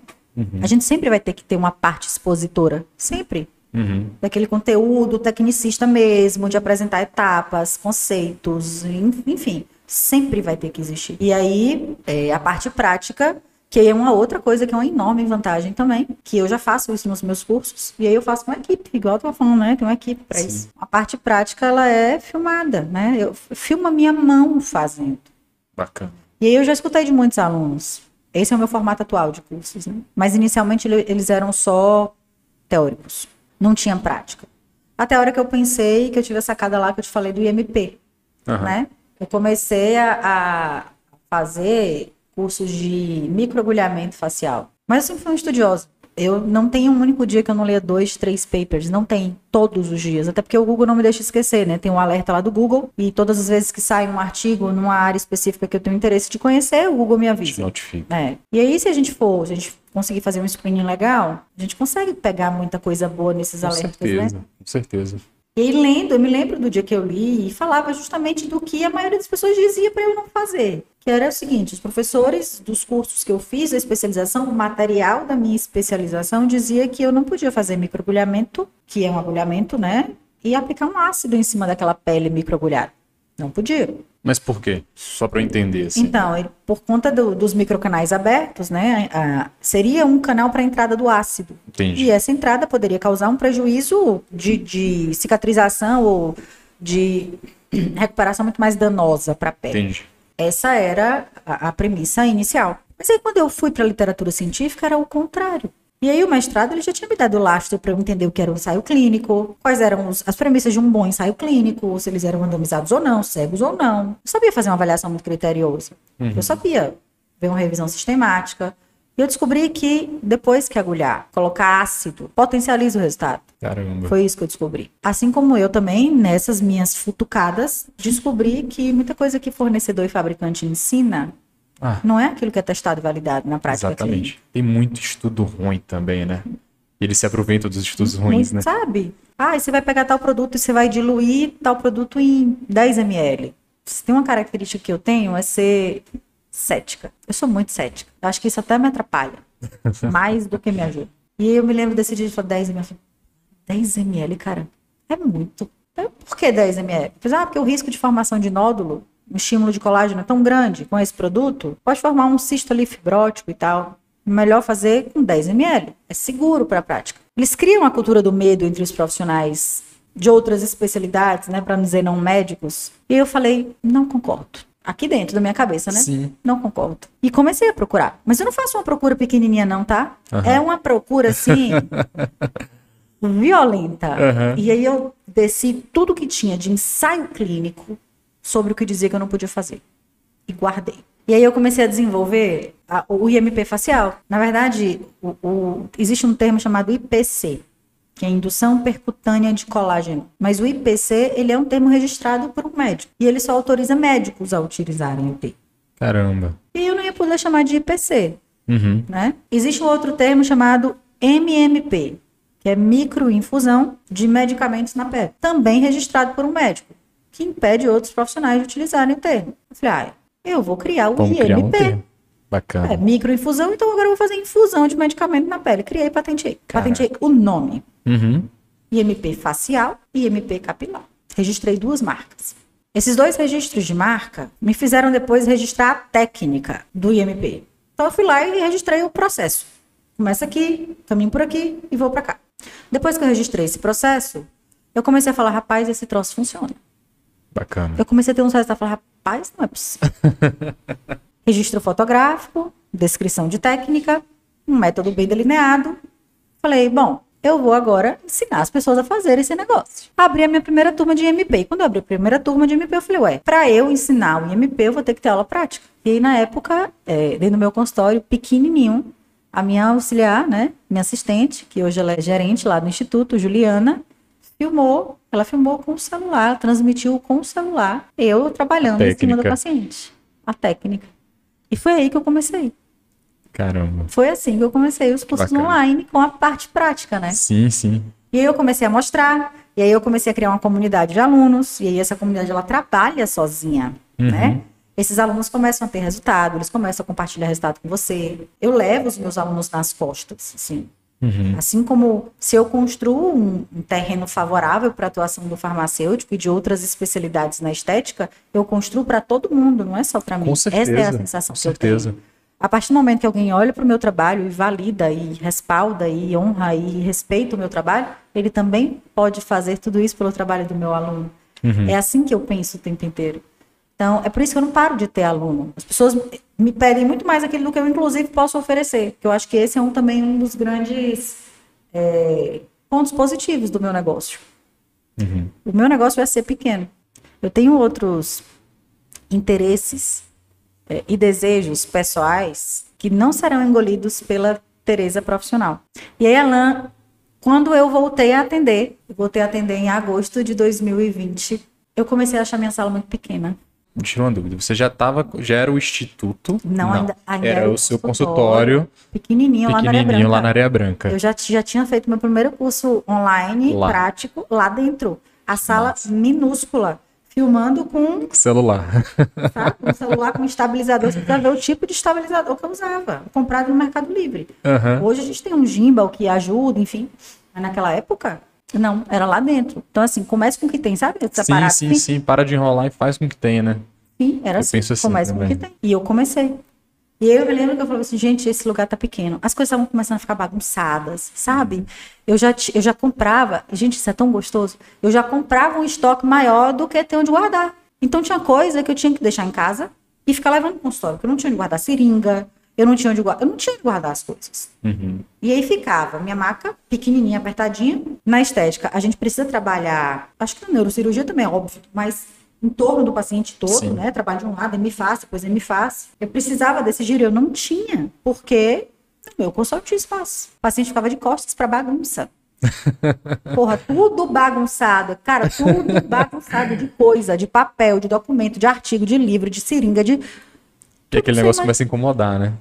A gente sempre vai ter que ter uma parte expositora, sempre. Uhum. Daquele conteúdo tecnicista mesmo, de apresentar etapas, conceitos, en- enfim, sempre vai ter que existir. E aí, é, a parte prática, que é uma outra coisa que é uma enorme vantagem também, que eu já faço isso nos meus cursos, e aí eu faço com uma equipe, igual eu tava falando, né? Tem uma equipe para isso. A parte prática, ela é filmada, né? Eu filmo a minha mão fazendo. Bacana. E aí eu já escutei de muitos alunos. Esse é o meu formato atual de cursos, né? Mas inicialmente ele- eles eram só teóricos. Não tinha prática. Até a hora que eu pensei, que eu tive a sacada lá que eu te falei do IMP, Aham. né? Eu comecei a, a fazer cursos de microagulhamento facial. Mas eu sempre fui um estudioso. Eu não tenho um único dia que eu não leia dois, três papers. Não tem. Todos os dias. Até porque o Google não me deixa esquecer, né? Tem um alerta lá do Google. E todas as vezes que sai um artigo numa área específica que eu tenho interesse de conhecer, o Google me Te avisa. notifica. É. E aí, se a gente for, se a gente conseguir fazer um screening legal, a gente consegue pegar muita coisa boa nesses Com alertas, né? certeza, com certeza. E aí, lendo, eu me lembro do dia que eu li e falava justamente do que a maioria das pessoas dizia para eu não fazer. Que era o seguinte: os professores dos cursos que eu fiz, a especialização, o material da minha especialização dizia que eu não podia fazer microagulhamento, que é um agulhamento, né? E aplicar um ácido em cima daquela pele microagulhada. Não podia. Mas por quê? Só para eu entender, assim. Então, por conta do- dos microcanais abertos, né, a- seria um canal para a entrada do ácido. Entendi. E essa entrada poderia causar um prejuízo de, de cicatrização ou de recuperação muito mais danosa para a pele. Entendi. Essa era a, a premissa inicial. Mas aí, quando eu fui para a literatura científica, era o contrário. E aí, o mestrado ele já tinha me dado o lastro para eu entender o que era um ensaio clínico, quais eram os- as premissas de um bom ensaio clínico, se eles eram randomizados ou não, cegos ou não. Eu sabia fazer uma avaliação muito criteriosa. Eu sabia ver uma revisão sistemática. E eu descobri que, depois que agulhar, colocar ácido, potencializa o resultado. Caramba. Foi isso que eu descobri. Assim como eu também, nessas minhas futucadas, descobri que muita coisa que fornecedor e fabricante ensina Ah, não é aquilo que é testado e validado na prática exatamente. clínica. Tem muito estudo ruim também, né? Eles se aproveitam dos estudos ruins, Muito, né? Sabe? Ah, e você vai pegar tal produto e você vai diluir tal produto em 10 ml. Se tem uma característica que eu tenho é ser cética. Eu sou muito cética. Eu acho que isso até me atrapalha. mais do que me ajuda. E eu me lembro desse dia de falar 10 ml. Eu falei, 10 ml, cara, é muito. É, Por que 10 ml? Ah, porque o risco de formação de nódulo, o estímulo de colágeno é tão grande com esse produto, pode formar um cisto ali fibrótico e tal. Melhor fazer com 10 ml. É seguro para a prática. Eles criam a cultura do medo entre os profissionais de outras especialidades, né, para não dizer não médicos. E eu falei, não concordo. Aqui dentro da minha cabeça, né? Sim. Não concordo. E comecei a procurar. Mas eu não faço uma procura pequenininha, não, tá? Aham. É uma procura, assim, violenta. Aham. E aí eu desci tudo que tinha de ensaio clínico sobre o que dizia que eu não podia fazer. E guardei. E aí eu comecei a desenvolver a- o IMP facial. Na verdade, o- o- existe um termo chamado IPC, que é indução percutânea de colágeno. Mas o IPC, ele é um termo registrado por um médico. E ele só autoriza médicos a utilizarem o T. Caramba. E eu não ia poder chamar de IPC, Uhum. né? Existe um outro termo chamado MMP, que é microinfusão de medicamentos na pele, também registrado por um médico, que impede outros profissionais de utilizarem o termo. Eu falei, ah, eu vou criar o Vamos criar um IMP. termo. Bacana. É, microinfusão, então agora eu vou fazer infusão de medicamento na pele. Criei e patentei. Caraca. Patentei o nome. Uhum. IMP facial e IMP capilar. Registrei duas marcas. Esses dois registros de marca me fizeram depois registrar a técnica do IMP. Então eu fui lá e registrei o processo. Começa aqui, caminho por aqui e vou para cá. Depois que eu registrei esse processo, eu comecei a falar, rapaz, esse troço funciona. Bacana. Eu comecei a ter uns resultados e falar, rapaz, não é possível. Registro fotográfico, descrição de técnica, um método bem delineado. Falei, bom, eu vou agora ensinar as pessoas a fazer esse negócio. Abri a minha primeira turma de IMP. E quando eu abri a primeira turma de IMP, eu falei, ué, pra eu ensinar o IMP, eu vou ter que ter aula prática. E aí, na época, é, dentro do meu consultório, pequenininho, a minha auxiliar, né, minha assistente, que hoje ela é gerente lá do Instituto, Juliana, filmou, ela filmou com o celular, transmitiu com o celular, eu trabalhando em cima do paciente, a técnica. E foi aí que eu comecei. Caramba. Foi assim que eu comecei os cursos Bacana. online com a parte prática, né? Sim, sim. E aí eu comecei a mostrar, e aí eu comecei a criar uma comunidade de alunos, e aí essa comunidade ela trabalha sozinha, uhum. né? Esses alunos começam a ter resultado, eles começam a compartilhar resultado com você. Eu levo os meus alunos nas costas, assim. Uhum. Assim como se eu construo um, um terreno favorável para a atuação do farmacêutico e de outras especialidades na estética, eu construo para todo mundo, não é só para mim. Com certeza, Essa é a sensação com que certeza. eu tenho. A partir do momento que alguém olha para o meu trabalho e valida e respalda e honra e respeita o meu trabalho, ele também pode fazer tudo isso pelo trabalho do meu aluno. Uhum. É assim que eu penso o tempo inteiro. Então, é por isso que eu não paro de ter aluno. As pessoas me pedem muito mais aquilo do que eu, inclusive, posso oferecer. Que eu acho que esse é um, também um dos grandes é, pontos positivos do meu negócio. Uhum. O meu negócio vai ser pequeno. Eu tenho outros interesses é, e desejos pessoais que não serão engolidos pela Tereza profissional. E aí, Alain, quando eu voltei a atender, voltei a atender em agosto de 2020, eu comecei a achar minha sala muito pequena. Tirou uma dúvida. Você já estava, já era o instituto? Não, não ainda, ainda era, era o seu consultório, pequenininho, pequenininho lá na Areia Branca. Eu já, já tinha feito meu primeiro curso online, lá. prático, lá dentro. A sala Nossa. minúscula filmando com celular. Sabe? Um celular com estabilizador. Você precisa ver o tipo de estabilizador que eu usava, comprado no Mercado Livre. Uhum. Hoje a gente tem um gimbal que ajuda, enfim. Mas naquela época, não, era lá dentro. Então, assim, comece com o que tem, sabe? Sim, sim, sim. Para de enrolar e faz com o que tem, né? Sim, era eu assim. Penso assim com o que tem. E eu comecei. E aí eu me lembro que eu falei assim, gente, esse lugar tá pequeno. As coisas estavam começando a ficar bagunçadas, sabe? Eu já, eu já comprava, gente, isso é tão gostoso. Eu já comprava um estoque maior do que ter onde guardar. Então tinha coisa que eu tinha que deixar em casa e ficar levando pro consultório, porque eu não tinha onde guardar seringa, eu não tinha onde guardar, eu não tinha onde guardar as coisas. Uhum. E aí ficava minha maca pequenininha, apertadinha, na estética. A gente precisa trabalhar, acho que na neurocirurgia também é óbvio, mas em torno do paciente todo, Sim. né? Trabalho de um lado, me faça, depois me faça. Eu precisava desse giro, eu não tinha, porque no meu consultório tinha espaço. O paciente ficava de costas para bagunça. Porra, tudo bagunçado. Cara, tudo bagunçado de coisa, de papel, de documento, de artigo, de livro, de seringa, de. Que aquele negócio começa a incomodar, né?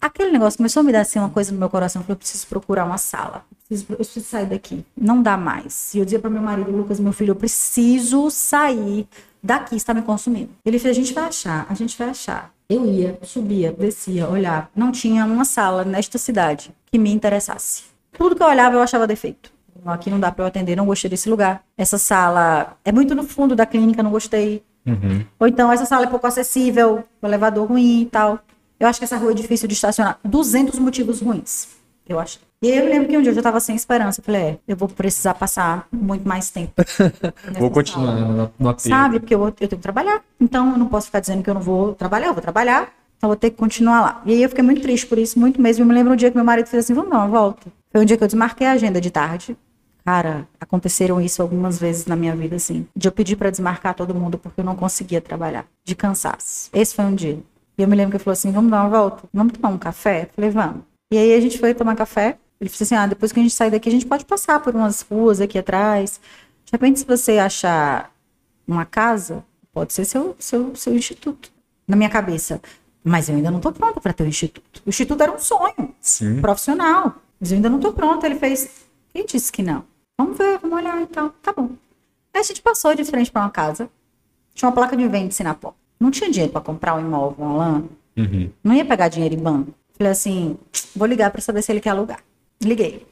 Aquele negócio começou a me dar assim uma coisa no meu coração. Eu falei, eu preciso procurar uma sala. Eu preciso, eu preciso sair daqui. Não dá mais. E eu dizia para meu marido, Lucas, meu filho, eu preciso sair daqui está me consumindo. Ele fez, a gente vai achar, a gente vai achar. Eu ia, subia, descia, olhava. Não tinha uma sala nesta cidade que me interessasse. Tudo que eu olhava eu achava defeito. Aqui não dá para eu atender, não gostei desse lugar. Essa sala é muito no fundo da clínica, não gostei. Uhum. Ou então essa sala é pouco acessível, o elevador ruim e tal. Eu acho que essa rua é difícil de estacionar. 200 motivos ruins, eu acho. E aí eu lembro que um dia eu já estava sem esperança. Eu falei, é, eu vou precisar passar muito mais tempo. vou continuar no, no Sabe? Porque eu, eu tenho que trabalhar. Então eu não posso ficar dizendo que eu não vou trabalhar, eu vou trabalhar. Então vou ter que continuar lá. E aí eu fiquei muito triste por isso, muito mesmo. Eu me lembro um dia que meu marido fez assim, vamos dar uma volta. Foi um dia que eu desmarquei a agenda de tarde. Cara, aconteceram isso algumas vezes na minha vida, assim. De eu pedir para desmarcar todo mundo porque eu não conseguia trabalhar. De cansaço. Esse foi um dia. E eu me lembro que ele falou assim, vamos dar uma volta? Vamos tomar um café? Eu falei, vamos. E aí a gente foi tomar café. Ele disse assim: ah, depois que a gente sair daqui, a gente pode passar por umas ruas aqui atrás. De repente, se você achar uma casa, pode ser seu, seu, seu instituto. Na minha cabeça. Mas eu ainda não estou pronta para ter o um instituto. O instituto era um sonho Sim. profissional. Mas eu ainda não estou pronta. Ele fez. Quem disse que não? Vamos ver, vamos olhar então. Tá bom. Aí a gente passou de frente para uma casa. Tinha uma placa de vende-se na porta. Não tinha dinheiro para comprar um imóvel, um lã. Uhum. Não ia pegar dinheiro em banco. Falei assim: vou ligar para saber se ele quer alugar. Liguei.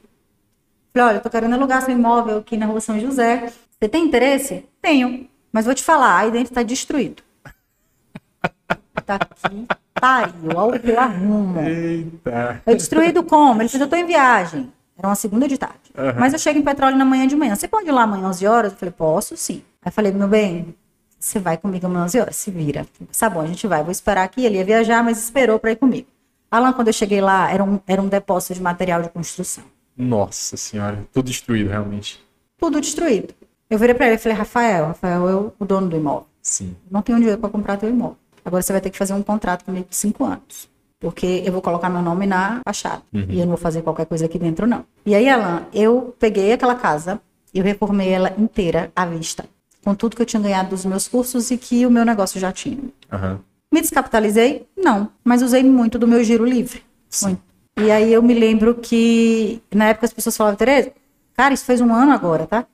Falei, olha, eu tô querendo alugar seu imóvel aqui na rua São José. Você tem interesse? Tenho. Mas vou te falar, aí dentro tá destruído. Tá aqui, pariu, olha o que eu arrumo. Eita. Eu destruído como? Ele fez, eu tô em viagem. Era uma segunda de tarde. Mas eu chego em petróleo na manhã de manhã. Você pode ir lá amanhã 11 horas? Eu falei, posso sim. Aí falei, meu bem, você vai comigo amanhã 11 horas? Se vira. Tá bom, a gente vai. Vou esperar aqui. Ele ia viajar, mas esperou para ir comigo. Alan, quando eu cheguei lá, era um, era um depósito de material de construção. Nossa senhora, tudo destruído realmente. Tudo destruído. Eu virei para ele e falei, Rafael, Rafael é o, dono do imóvel. Sim. Não tenho dinheiro para comprar teu imóvel. Agora você vai ter que fazer um contrato comigo de cinco anos. Porque eu vou colocar meu nome na fachada. E eu não vou fazer qualquer coisa aqui dentro, não. E aí, Alan, eu peguei aquela casa, eu reformei ela inteira à vista. Com tudo que eu tinha ganhado dos meus cursos e que o meu negócio já tinha. Aham. Me descapitalizei? Não. Mas usei muito do meu giro livre. Muito. E aí eu me lembro que, na época, as pessoas falavam, Tereza, cara, isso fez um ano agora, tá?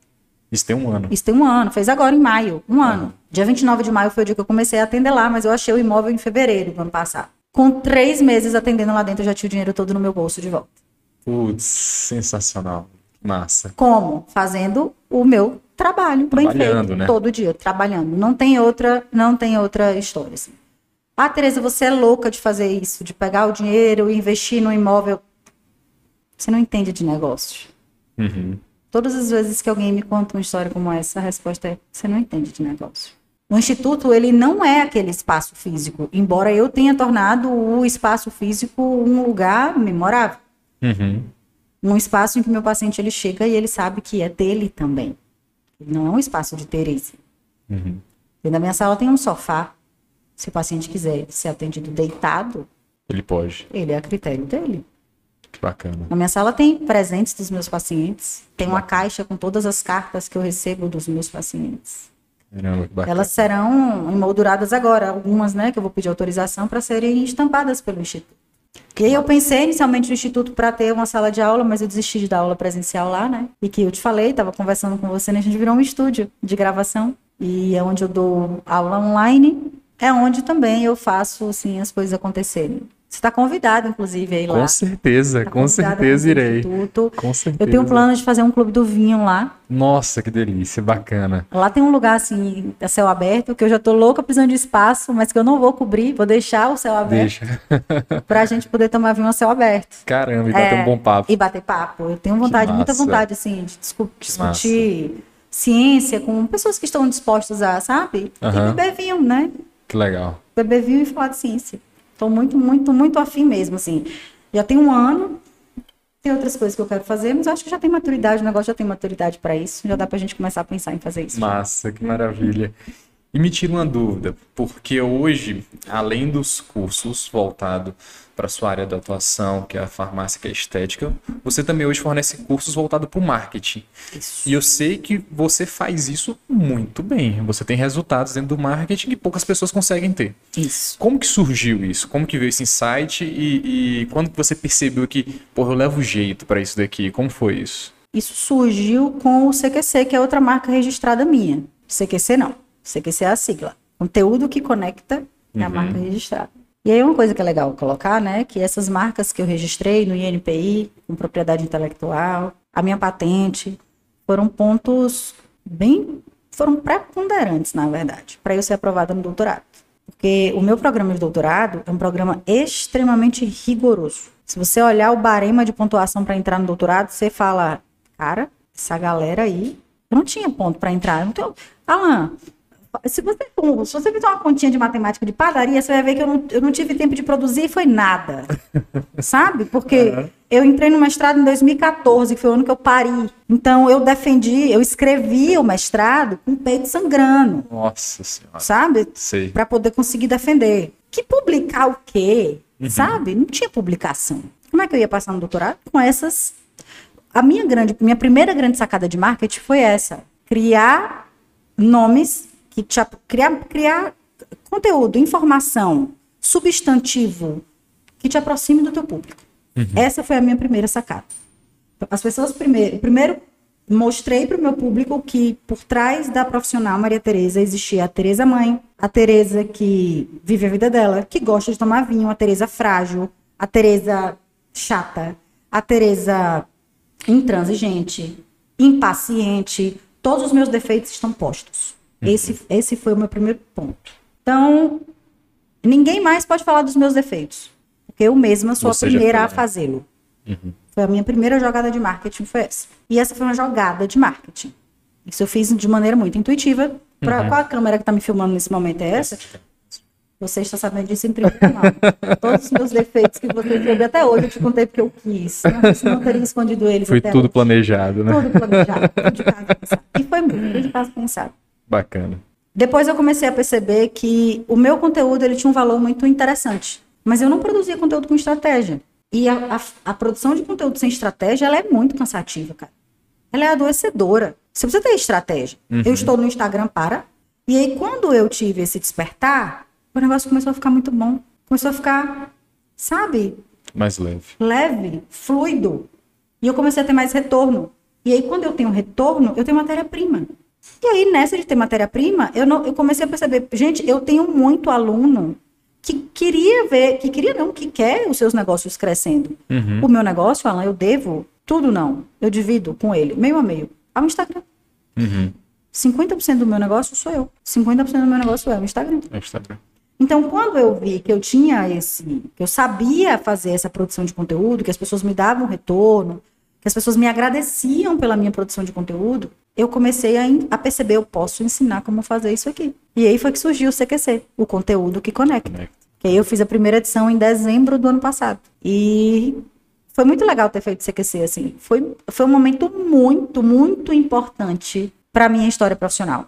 Isso tem um ano. Isso tem um ano, fez agora em maio, um ano. Dia 29 de maio foi o dia que eu comecei a atender lá, mas eu achei o imóvel em fevereiro do ano passado. Com três meses atendendo lá dentro, eu já tinha o dinheiro todo no meu bolso de volta. Putz, sensacional. Massa. Como? Fazendo o meu trabalho bem Trabalhando, feito, né? todo dia, trabalhando. Não tem outra, não tem outra história assim. Ah, Tereza, você é louca de fazer isso, de pegar o dinheiro e investir no imóvel. Você não entende de negócio. Uhum. Todas as vezes que alguém me conta uma história como essa, a resposta é: você não entende de negócio. O instituto, ele não é aquele espaço físico, embora eu tenha tornado o espaço físico um lugar memorável. Uhum. Um espaço em que meu paciente ele chega e ele sabe que é dele também. Ele não é um espaço de Tereza. Uhum. Dentro da minha sala tem um sofá. Se o paciente quiser ser atendido deitado, Ele pode. ele é a critério dele. Que bacana. Na minha sala tem presentes dos meus pacientes. Tem uma caixa com todas as cartas que eu recebo dos meus pacientes. Caramba, que bacana. Elas serão emolduradas agora, algumas, né, que eu vou pedir autorização para serem estampadas pelo Instituto. E aí eu pensei inicialmente no Instituto para ter uma sala de aula, mas eu desisti de dar aula presencial lá, né? E que eu te falei, estava conversando com você, né? A gente virou um estúdio de gravação. E é onde eu dou aula online, é onde também eu faço, assim, as coisas acontecerem. Você está convidado, inclusive, aí lá. Com certeza, Tá com certeza irei. Instituto. Com certeza. Eu tenho um plano de fazer um clube do vinho lá. Nossa, que delícia, bacana. Lá tem um lugar assim, a céu aberto, que eu já tô louca precisando de espaço, mas que eu não vou cobrir, vou deixar o céu aberto Deixa. pra gente poder tomar vinho a céu aberto. Caramba, e bater É, um bom papo. E bater papo. Eu tenho vontade, muita vontade, assim, de discu- discutir ciência com pessoas que estão dispostas a, sabe? Aham. E beber vinho, né? Que legal. Beber vinho e falar de ciência. Tô muito, muito, muito afim mesmo, assim. Já tem um ano, tem outras coisas que eu quero fazer, mas eu acho que já tem maturidade, o negócio já tem maturidade pra isso. Já dá pra gente começar a pensar em fazer isso. Massa, que maravilha. E me tira uma dúvida, porque hoje, além dos cursos voltados para sua área de atuação, que é a farmácia, que é a estética, você também hoje fornece cursos voltados para o marketing. Isso. E eu sei que você faz isso muito bem. Você tem resultados dentro do marketing que poucas pessoas conseguem ter. Isso. Como que surgiu isso? Como que veio esse insight e, e quando que você percebeu que, porra, eu levo jeito para isso daqui? Como foi isso? Isso surgiu com o CQC, que é outra marca registrada minha. CQC não. CQC é a sigla. Conteúdo que conecta é a marca registrada. E aí uma coisa que é legal colocar, né, que essas marcas que eu registrei no INPI, com propriedade intelectual, a minha patente, foram pontos bem, foram preponderantes, na verdade, para eu ser aprovada no doutorado. Porque o meu programa de doutorado é um programa extremamente rigoroso. Se você olhar o barema de pontuação para entrar no doutorado, você fala, cara, essa galera aí, eu não tinha ponto para entrar. Tenho... Alan, se você, se você fizer uma continha de matemática de padaria, você vai ver que eu não, eu não tive tempo de produzir e foi nada. Sabe? Porque eu entrei no mestrado em 2014, que foi o ano que eu pari. Então eu defendi, eu escrevi o mestrado com o peito sangrando, Nossa senhora. sabe? Sei. Para poder conseguir defender. Que publicar o quê? Sabe? Não tinha publicação. Como é que eu ia passar no doutorado? Com essas. A minha grande, minha primeira grande sacada de marketing foi essa: criar nomes que te, criar, criar conteúdo, informação, substantivo que te aproxime do teu público. Essa foi a minha primeira sacada. As pessoas primeiro, primeiro mostrei para o meu público que por trás da profissional Maria Tereza existia a Tereza mãe, a Tereza que vive a vida dela, que gosta de tomar vinho, a Tereza frágil, a Tereza chata, a Tereza intransigente, impaciente. Todos os meus defeitos estão postos. Esse, esse foi o meu primeiro ponto. Então, ninguém mais pode falar dos meus defeitos. Porque eu mesma sou Você a primeira a fazê-lo. Foi a minha primeira jogada de marketing, foi essa. E essa foi uma jogada de marketing. Isso eu fiz de maneira muito intuitiva. Pra, Qual a câmera que tá me filmando nesse momento é essa? Você está sabendo disso em primeira mão. Todos os meus defeitos que você teve até hoje, eu te contei porque eu quis. Não, eu teria escondido eles Foi tudo hoje. planejado, né? Tudo planejado, tudo de casa pensado. E foi muito, tudo de casa pensado. Bacana. Depois eu comecei a perceber que o meu conteúdo ele tinha um valor muito interessante, mas eu não produzia conteúdo com estratégia. E a, a- a produção de conteúdo sem estratégia ela é muito cansativa, cara. Ela é adoecedora. Você precisa ter estratégia. Eu estou no Instagram para. E aí, quando eu tive esse despertar, o negócio começou a ficar muito bom. Começou a ficar, sabe, Mais leve. leve, fluido. E eu comecei a ter mais retorno. E aí, quando eu tenho retorno, eu tenho matéria-prima. E aí, nessa de ter matéria-prima, eu, não- eu comecei a perceber, gente, eu tenho muito aluno que queria ver, que queria não, que quer os seus negócios crescendo. O meu negócio, Alan, eu devo tudo não. Eu divido com ele, meio a meio, ao Instagram. Uhum. 50% do meu negócio sou eu. 50% do meu negócio é o Instagram. É o Instagram. Então, quando eu vi que eu tinha esse, que eu sabia fazer essa produção de conteúdo, que as pessoas me davam retorno, que as pessoas me agradeciam pela minha produção de conteúdo, eu comecei a, a perceber, eu posso ensinar como fazer isso aqui. E aí foi que surgiu o CQC, o conteúdo que conecta. Conecta. Que aí eu fiz a primeira edição em dezembro do ano passado. E foi muito legal ter feito CQC, assim. Foi, foi um momento muito, muito importante para minha história profissional.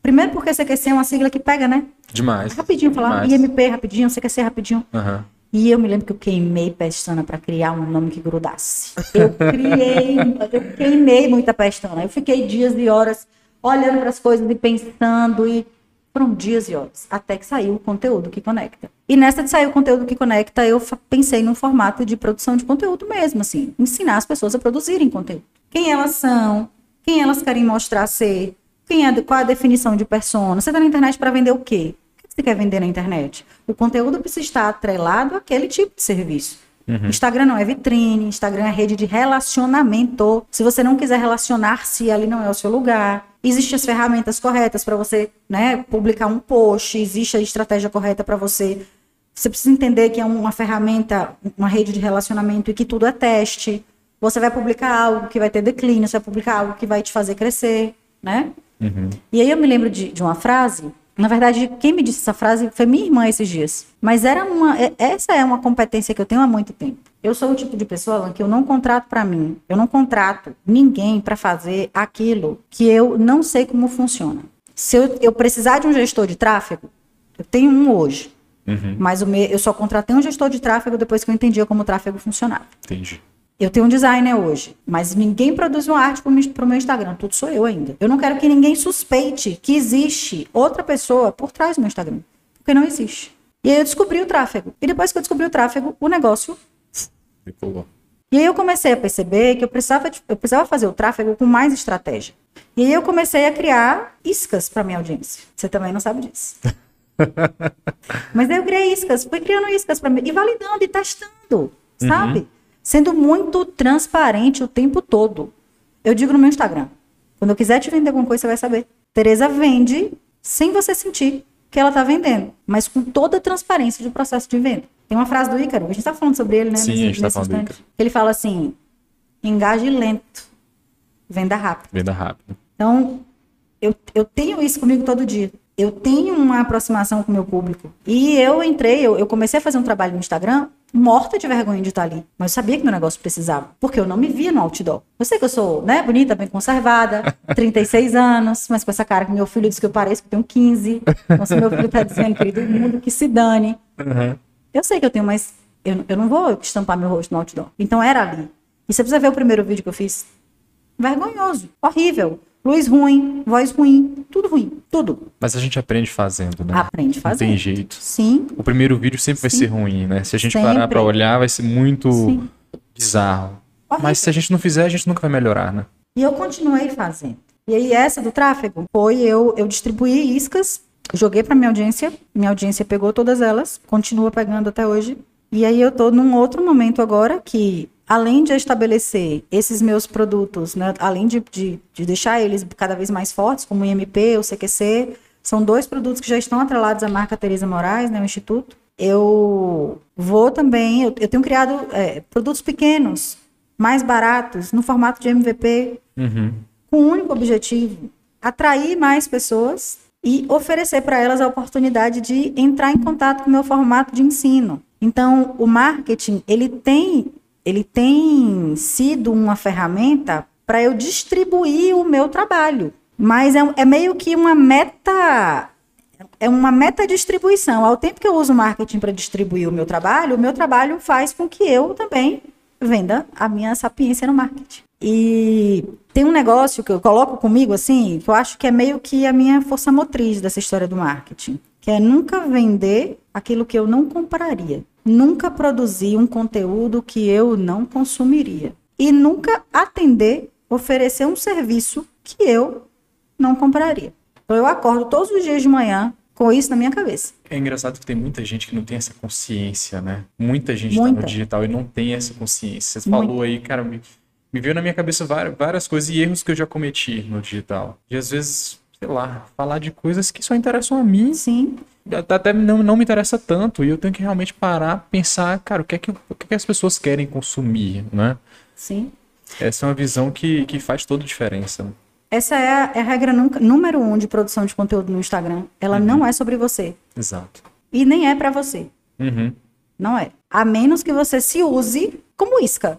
Primeiro porque CQC é uma sigla que pega, né? Demais. Rapidinho falar, Demais. IMP rapidinho, CQC rapidinho. Aham. E eu me lembro que eu queimei pestana para criar um nome que grudasse. Eu criei, eu queimei muita pestana. Eu fiquei dias e horas olhando para as coisas e pensando e foram dias e horas até que saiu o conteúdo que conecta. E nessa de sair o conteúdo que conecta, eu pensei num formato de produção de conteúdo mesmo, assim, ensinar as pessoas a produzirem conteúdo. Quem elas são, quem elas querem mostrar ser, quem é, qual a definição de persona. Você está na internet para vender o quê? Você quer vender na internet? O conteúdo precisa estar atrelado àquele tipo de serviço. Instagram não é vitrine, Instagram é rede de relacionamento. Se você não quiser relacionar-se, ali não é o seu lugar. Existem as ferramentas corretas para você né, publicar um post, existe a estratégia correta para você. Você precisa entender que é uma ferramenta, uma rede de relacionamento e que tudo é teste. Você vai publicar algo que vai ter declínio, você vai publicar algo que vai te fazer crescer, né? E aí eu me lembro de, de uma frase. Na verdade, quem me disse essa frase foi minha irmã esses dias. Mas era uma, é- essa é uma competência que eu tenho há muito tempo. Eu sou o tipo de pessoa Alan, que eu não contrato para mim, eu não contrato ninguém para fazer aquilo que eu não sei como funciona. Se eu, eu precisar de um gestor de tráfego, eu tenho um hoje. Mas o me- eu só contratei um gestor de tráfego depois que eu entendia como o tráfego funcionava. Entendi. Eu tenho um designer hoje, mas ninguém produz uma arte para o meu Instagram. Tudo sou eu ainda. Eu não quero que ninguém suspeite que existe outra pessoa por trás do meu Instagram. Porque não existe. E aí eu descobri o tráfego. E depois que eu descobri o tráfego, o negócio. Decolou. E aí eu comecei a perceber que eu precisava, de- eu precisava fazer o tráfego com mais estratégia. E aí eu comecei a criar iscas para minha audiência. Você também não sabe disso. Mas daí eu criei iscas, fui criando iscas para mim e validando e testando, sabe? Sendo muito transparente o tempo todo. Eu digo no meu Instagram, quando eu quiser te vender alguma coisa, você vai saber. Tereza vende sem você sentir que ela tá vendendo, mas com toda a transparência do processo de venda. Tem uma frase do Ícaro, a gente tá falando sobre ele, né? Sim, a gente tá falando do. Ícaro. Ele fala assim: engaje lento, venda rápido. Venda rápida. Então, eu, eu tenho isso comigo todo dia. Eu tenho uma aproximação com o meu público. E eu entrei, eu, eu comecei a fazer um trabalho no Instagram morta de vergonha de estar ali. Mas eu sabia que meu negócio precisava. Porque eu não me via no outdoor. Eu sei que eu sou, né, bonita, bem conservada, 36 anos, mas com essa cara que meu filho diz que eu pareço que eu tenho 15. Então, se meu filho tá dizendo, querido, mundo que se dane. Eu sei que eu tenho, mas eu, eu não vou estampar meu rosto no outdoor. Então era ali. E você precisa ver o primeiro vídeo que eu fiz. Vergonhoso, horrível. Luz ruim, voz ruim, tudo ruim, tudo. Mas a gente aprende fazendo, né? Aprende Não fazendo. tem jeito. Sim, O primeiro vídeo sempre vai Sim. ser ruim, né? Se a gente Sempre. parar pra olhar, vai ser muito Sim. bizarro. Horrível. Mas se a gente não fizer, a gente nunca vai melhorar, né? E eu continuei fazendo. E aí, essa do tráfego foi eu, eu distribuí iscas, joguei para minha audiência, minha audiência pegou todas elas, continua pegando até hoje. E aí eu tô num outro momento agora que além de estabelecer esses meus produtos, né, além de, de, de, deixar eles cada vez mais fortes, como o IMP, o CQC, são dois produtos que já estão atrelados à marca Tereza Moraes, né, o Instituto. Eu vou também, eu, eu tenho criado é, produtos pequenos, mais baratos, no formato de MVP, Uhum. com um único objetivo: atrair mais pessoas e oferecer para elas a oportunidade de entrar em contato com o meu formato de ensino. Então, o marketing, ele tem, ele tem sido uma ferramenta para eu distribuir o meu trabalho. Mas é, é meio que uma meta é uma meta distribuição. Ao tempo que eu uso marketing para distribuir o meu trabalho, o meu trabalho faz com que eu também venda a minha sapiência no marketing. E tem um negócio que eu coloco comigo assim, que eu acho que é meio que a minha força motriz dessa história do marketing, que é nunca vender aquilo que eu não compraria, nunca produzir um conteúdo que eu não consumiria e nunca atender, oferecer um serviço que eu não compraria. Então eu acordo todos os dias de manhã com isso na minha cabeça. É engraçado que tem muita gente que não tem essa consciência, né? Muita gente tá Muita. no digital e não tem essa consciência. Você falou aí, cara, me, me veio na minha cabeça várias, várias coisas e erros que eu já cometi no digital. E às vezes, sei lá, falar de coisas que só interessam a mim, Sim, até não, não me interessa tanto. E eu tenho que realmente parar, pensar, cara, o que é que, o que, é que as pessoas querem consumir, né? sim. Essa é uma visão que, que faz toda a diferença. Essa é a, é a regra nunca- número um de produção de conteúdo no Instagram. Ela não é sobre você. Exato. E nem é pra você. Uhum. Não é. A menos que você se use como isca.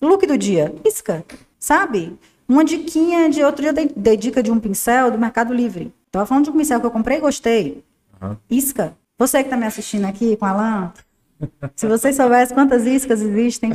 Look do dia, isca. Sabe? Uma diquinha de outro dia, eu dei, dei dica de um pincel do Mercado Livre. Tava falando de um pincel que eu comprei e gostei. Aham. Isca. Você que tá me assistindo aqui com a Alan, se vocês soubessem quantas iscas existem,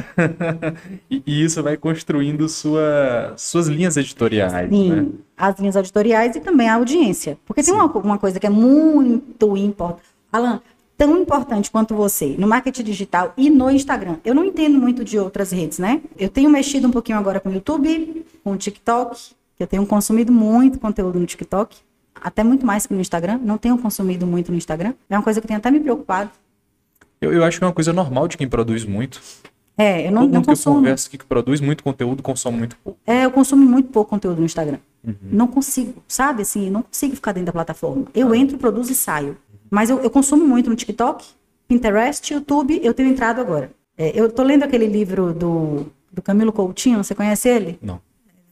E, isso vai construindo sua, suas linhas editoriais, Sim, né? as linhas editoriais e também a audiência. Porque tem uma, uma coisa que é muito importante. Alan, tão importante quanto você no marketing digital e no Instagram. Eu não entendo muito de outras redes, né? Eu tenho mexido um pouquinho agora com o YouTube, com o TikTok, que eu tenho consumido muito conteúdo no TikTok, até muito mais que no Instagram. Não tenho consumido muito no Instagram. É uma coisa que tem até me preocupado. Eu, eu acho que é uma coisa normal de quem produz muito. É, eu não, Todo não mundo que eu consumo. converso que produz muito conteúdo consome muito pouco. É, eu consumo muito pouco conteúdo no Instagram. Uhum. Não consigo, sabe? Assim, não consigo ficar dentro da plataforma. Eu entro, produzo e saio. Mas eu, eu consumo muito no TikTok, Pinterest, YouTube. Eu tenho entrado agora. É, eu tô lendo aquele livro do, do Camilo Coutinho, você conhece ele? Não.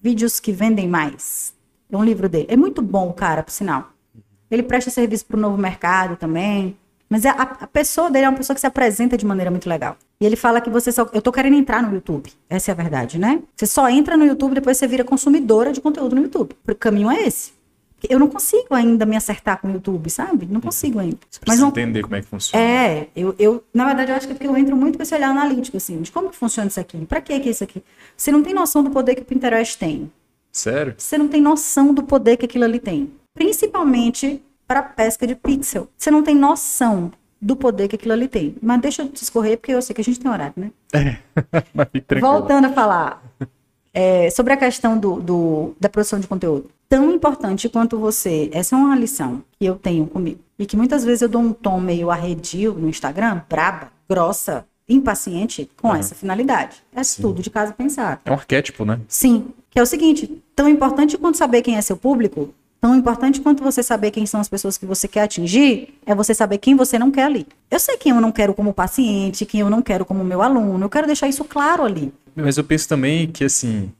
Vídeos que vendem mais. É um livro dele. É muito bom, cara, por sinal. Ele presta serviço para o novo mercado também. Mas a, a pessoa dele é uma pessoa que se apresenta de maneira muito legal. E ele fala que você só. Eu tô querendo entrar no YouTube. Essa é a verdade, né? Você só entra no YouTube, depois você vira consumidora de conteúdo no YouTube. O caminho é esse. Eu não consigo ainda me acertar com o YouTube, sabe? Não consigo ainda. Você Mas precisa não, entender como é que funciona. é, eu, eu, na verdade, eu acho que é porque eu entro muito com esse olhar analítico, assim, de como que funciona isso aqui, pra que que é isso aqui. Você não tem noção do poder que o Pinterest tem. Sério? Você não tem noção do poder que aquilo ali tem. Principalmente para pesca de pixel. Você não tem noção do poder que aquilo ali tem. Mas deixa eu discorrer, porque eu sei que a gente tem horário, né? Tranquilo. Voltando a falar é, sobre a questão do, do- da produção de conteúdo. Tão importante quanto você, essa é uma lição que eu tenho comigo. E que muitas vezes eu dou um tom meio arredio no Instagram, braba, grossa, impaciente, com essa finalidade. É tudo de casa pensado. É um arquétipo, né? Sim, que é o seguinte, tão importante quanto saber quem é seu público, tão importante quanto você saber quem são as pessoas que você quer atingir, é você saber quem você não quer ali. Eu sei quem eu não quero como paciente, quem eu não quero como meu aluno, eu quero deixar isso claro ali. Mas eu penso também que, assim,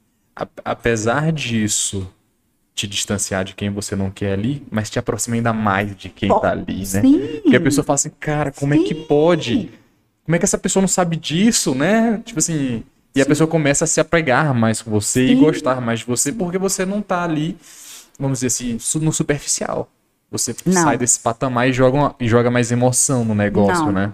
apesar disso te distanciar de quem você não quer ali, mas te aproxima ainda mais de quem Pô, tá ali, né? sim. Porque a pessoa fala assim, cara, como é que Sim. pode? Como é que essa pessoa não sabe disso, né? Tipo assim, e a pessoa começa a se apegar mais com você e Sim. gostar mais de você, porque você não tá ali, vamos dizer assim, no superficial. Você Não. sai desse patamar e joga, uma- e joga mais emoção no negócio, Não. né?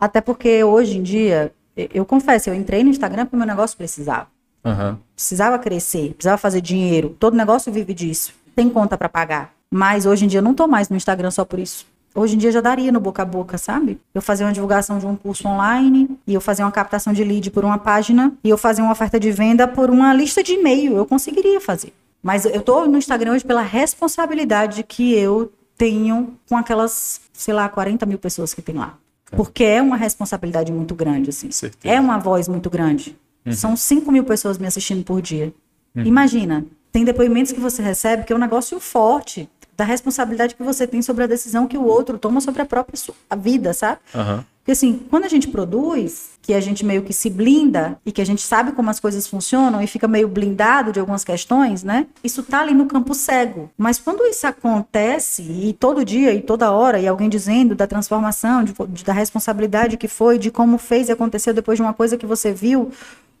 Até porque hoje em dia, eu, eu confesso, eu entrei no Instagram porque o meu negócio precisava. Aham. Precisava crescer, precisava fazer dinheiro. Todo negócio vive disso. Tem conta pra pagar. Mas hoje em dia eu não tô mais no Instagram só por isso. Hoje em dia já daria no boca a boca, sabe? Eu fazia uma divulgação de um curso online, e eu fazia uma captação de lead por uma página, e eu fazia uma oferta de venda por uma lista de e-mail. Eu conseguiria fazer. Mas eu tô no Instagram hoje pela responsabilidade que eu tenho com aquelas, sei lá, 40 mil pessoas que tem lá. Porque é uma responsabilidade muito grande, assim. Certeza. É uma voz muito grande. Uhum. São 5 mil pessoas me assistindo por dia. Imagina, tem depoimentos que você recebe que é um negócio forte da responsabilidade que você tem sobre a decisão que o outro toma sobre a própria su- a vida, sabe? Aham. Porque assim, quando a gente produz, que a gente meio que se blinda e que a gente sabe como as coisas funcionam e fica meio blindado de algumas questões, né? Isso tá ali no campo cego. Mas quando isso acontece e todo dia e toda hora e alguém dizendo da transformação, de- de- da responsabilidade que foi, de como fez e aconteceu depois de uma coisa que você viu,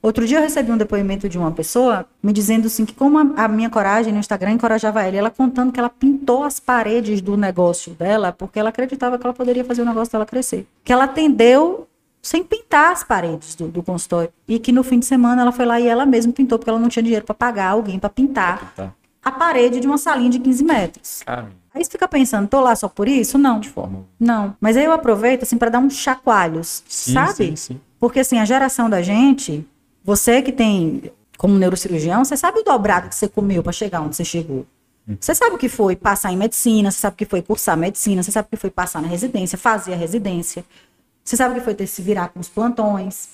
Outro dia eu recebi um depoimento de uma pessoa me dizendo assim que como a, a minha coragem no Instagram encorajava ela, ela contando que ela pintou as paredes do negócio dela porque ela acreditava que ela poderia fazer o negócio dela crescer. Que ela atendeu sem pintar as paredes do, do consultório e que no fim de semana ela foi lá e ela mesma pintou porque ela não tinha dinheiro para pagar alguém para pintar Tá. a parede de uma salinha de 15 metros. Cara, Aí você fica pensando, tô lá só por isso? Não. de forma. Não. Mas aí eu aproveito assim para dar uns chacoalhos, Sim, sabe? sim, sim. Porque assim, a geração da gente, você que tem como neurocirurgião, você sabe o dobrado que você comeu para chegar onde você chegou. Você sabe o que foi passar em medicina, você sabe o que foi cursar medicina, você sabe o que foi passar na residência, fazer a residência. Você sabe o que foi ter que se virar com os plantões.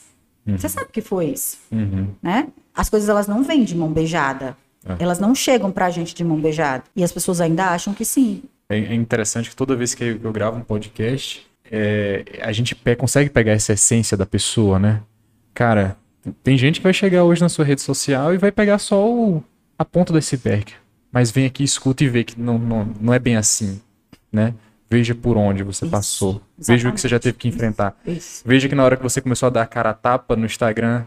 Você sabe o que foi isso, Uhum. né? As coisas elas não vêm de mão beijada. É. Elas não chegam pra gente de mão beijada. E as pessoas ainda acham que sim. É é interessante que toda vez que eu, que eu gravo um podcast, é, a gente pe- consegue pegar essa essência da pessoa, né? Cara, tem gente que vai chegar hoje na sua rede social e vai pegar só o- a ponta do iceberg. Mas vem aqui, escuta e vê que não, não, não é bem assim, né? Veja por onde você Isso, passou. Veja o que você já teve que enfrentar. Isso. Veja que na hora que você começou a dar a cara a tapa no Instagram,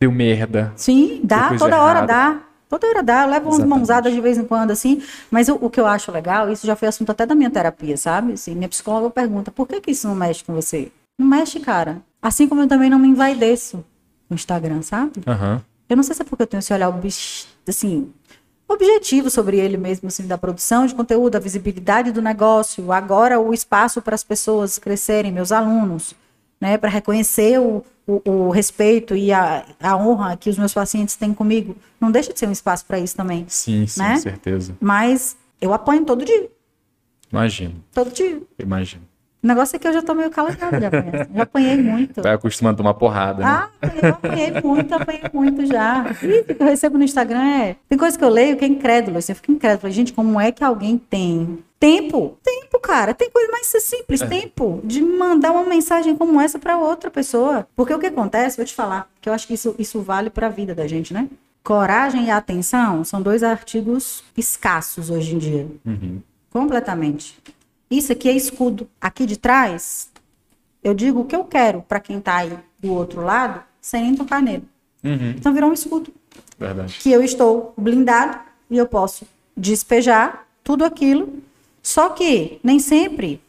deu merda. Sim, dá, toda hora errada. dá. Toda hora dá, eu levo umas Exatamente. mãozadas de vez em quando, assim. Mas o, o que eu acho legal, isso já foi assunto até da minha terapia, sabe? Assim, minha psicóloga pergunta, por que, que isso não mexe com você? Não mexe, cara. Assim como eu também não me envaideço no Instagram, sabe? Aham. Eu não sei se é porque eu tenho esse olhar, assim, objetivo sobre ele mesmo, assim, da produção de conteúdo, da visibilidade do negócio, agora o espaço para as pessoas crescerem, meus alunos, né, para reconhecer o, o, o respeito e a, a honra que os meus pacientes têm comigo. Não deixa de ser um espaço para isso também. Sim, sim, Né? certeza. Mas eu apanho todo dia, Imagino, todo dia. imagino. O negócio é que eu já tô meio calejada apanhar. Já apanhei muito. Vai acostumando a tomar porrada, né? Ah, eu apanhei muito, apanhei muito já. E o que eu recebo no Instagram é. Tem coisa que eu leio que é incrédulo. Assim, eu fico incrédulo. Gente, como é que alguém tem tempo? Tempo, cara. Tem coisa mais simples, tempo, de mandar uma mensagem como essa para outra pessoa. Porque o que acontece, vou te falar, que eu acho que isso, isso vale para a vida da gente, né? Coragem e atenção são dois artigos escassos hoje em dia. Uhum. Completamente. Isso aqui é escudo. Aqui de trás, eu digo o que eu quero para quem tá aí do outro lado, sem nem tocar nele. Uhum. Então virou um escudo. Verdade. Que eu estou blindado e eu posso despejar tudo aquilo. Só que nem sempre,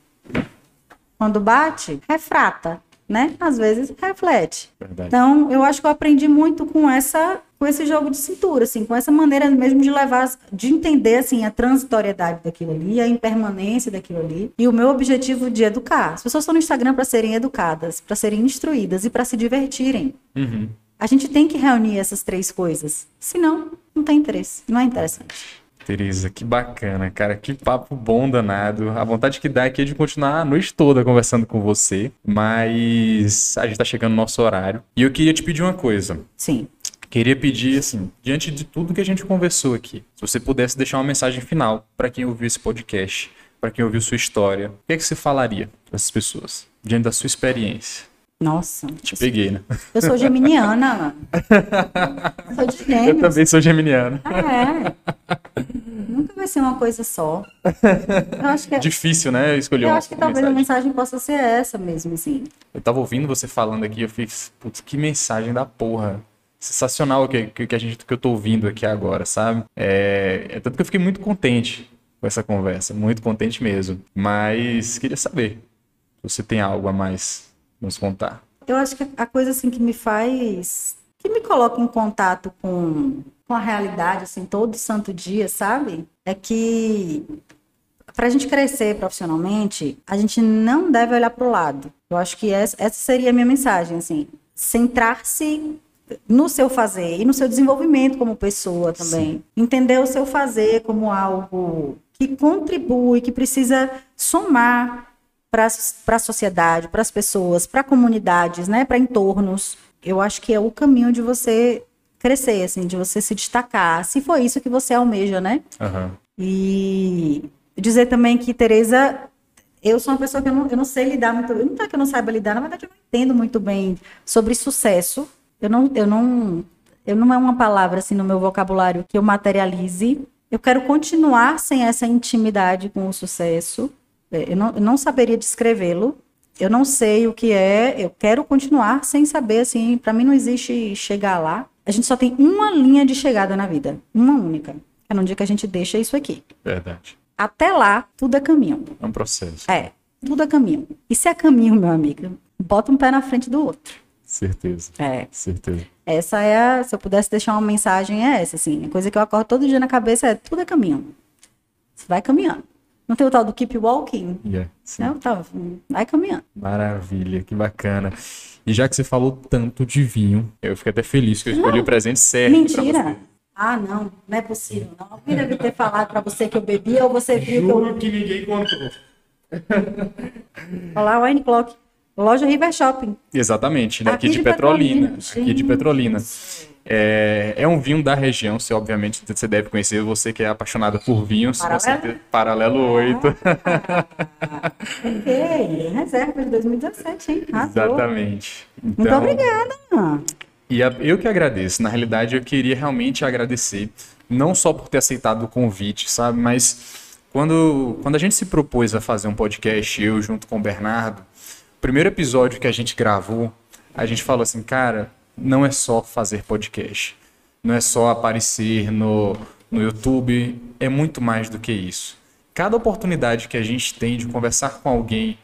quando bate, refrata, né? Às vezes reflete. Verdade. Então, eu acho que eu aprendi muito com essa com esse jogo de cintura, assim, com essa maneira mesmo de levar, de entender assim a transitoriedade daquilo ali, a impermanência daquilo ali, e o meu objetivo de educar. As pessoas estão no Instagram para serem educadas, para serem instruídas e para se divertirem. Uhum. A gente tem que reunir essas três coisas, senão não tem interesse, não é interessante. Teresa, que bacana, cara. Que papo bom danado. A vontade que dá aqui é de continuar a noite toda conversando com você, mas a gente tá chegando no nosso horário. E eu queria te pedir uma coisa. Sim. Queria pedir, assim, diante de tudo que a gente conversou aqui, se você pudesse deixar uma mensagem final para quem ouviu esse podcast, para quem ouviu sua história, o que é que você falaria para essas pessoas, diante da sua experiência? Nossa, Te peguei, né? eu sou geminiana. sou de Eu gêmeos. também sou geminiano. Ah, é. Nunca vai ser uma coisa só. Eu acho que, é- Difícil, né? Escolher eu acho que talvez a mensagem. mensagem possa ser essa mesmo, assim. Eu tava ouvindo você falando aqui, eu fiz, putz, que mensagem da porra. Sensacional que, que a gente, que eu tô ouvindo aqui agora, sabe? É, é tanto que eu fiquei muito contente com essa conversa, muito contente mesmo. Mas queria saber se você tem algo a mais nos contar. Eu acho que a coisa assim que me faz, que me coloca em contato com, com a realidade assim todo santo dia, sabe? É que para a gente crescer profissionalmente, a gente não deve olhar para o lado. Eu acho que essa, essa seria a minha mensagem, assim, centrar-se no seu fazer e no seu desenvolvimento como pessoa também. Entender o seu fazer como algo que contribui, que precisa somar para a sociedade, para as pessoas, para comunidades, né, para entornos. Eu acho que é o caminho de você crescer, assim, de você se destacar, se for isso que você almeja, né? Aham. E dizer também que, Tereza, eu sou uma pessoa que eu não, eu não sei lidar muito. Não é que eu não saiba lidar, na verdade, eu não entendo muito bem sobre sucesso. Eu não, eu não, eu não é uma palavra assim no meu vocabulário que eu materialize. Eu quero continuar sem essa intimidade com o sucesso. É, Eu não, eu não saberia descrevê-lo. Eu não sei o que é. Eu quero continuar sem saber assim. Para mim não existe chegar lá. A gente só tem uma linha de chegada na vida, uma única. É no dia que a gente deixa isso aqui. Verdade. Até lá, tudo é caminho. É um processo. É, tudo é caminho. E se é caminho, meu amigo, bota um pé na frente do outro. Certeza. É. Certeza. Essa é a, se eu pudesse deixar uma mensagem, é essa, assim. A coisa que eu acordo todo dia na cabeça é tudo é caminho. Você vai caminhando. Não tem o tal do keep walking? Yeah. Sim. Né? Tá, vai caminhando. Maravilha, que bacana. E já que você falou tanto de vinho, eu fico até feliz que eu escolhi o presente certo. Mentira. Ah, não, não é possível. Não. Alguém deve ter falado pra você que eu bebia ou você viu que eu. que ninguém contou. Olá, Wine Clock. Loja River Shopping. Exatamente, né? Aqui aqui de, de Petrolina. Petrolina, Aqui de. Petrolina. É, é um vinho da região, você obviamente você deve conhecer, você que é apaixonado por vinhos. com Paralelo? certeza- Paralelo 8. Ok, reserva de 2017, hein? Arrasou. Exatamente. Muito Então, obrigada. E a- eu que agradeço. Na realidade, eu queria realmente agradecer, não só por ter aceitado o convite, sabe? Mas quando, quando a gente se propôs a fazer um podcast, eu junto com o Bernardo, primeiro episódio que a gente gravou, a gente falou assim, cara, não é só fazer podcast. Não é só aparecer no, no YouTube, é muito mais do que isso. Cada oportunidade que a gente tem de conversar com alguém,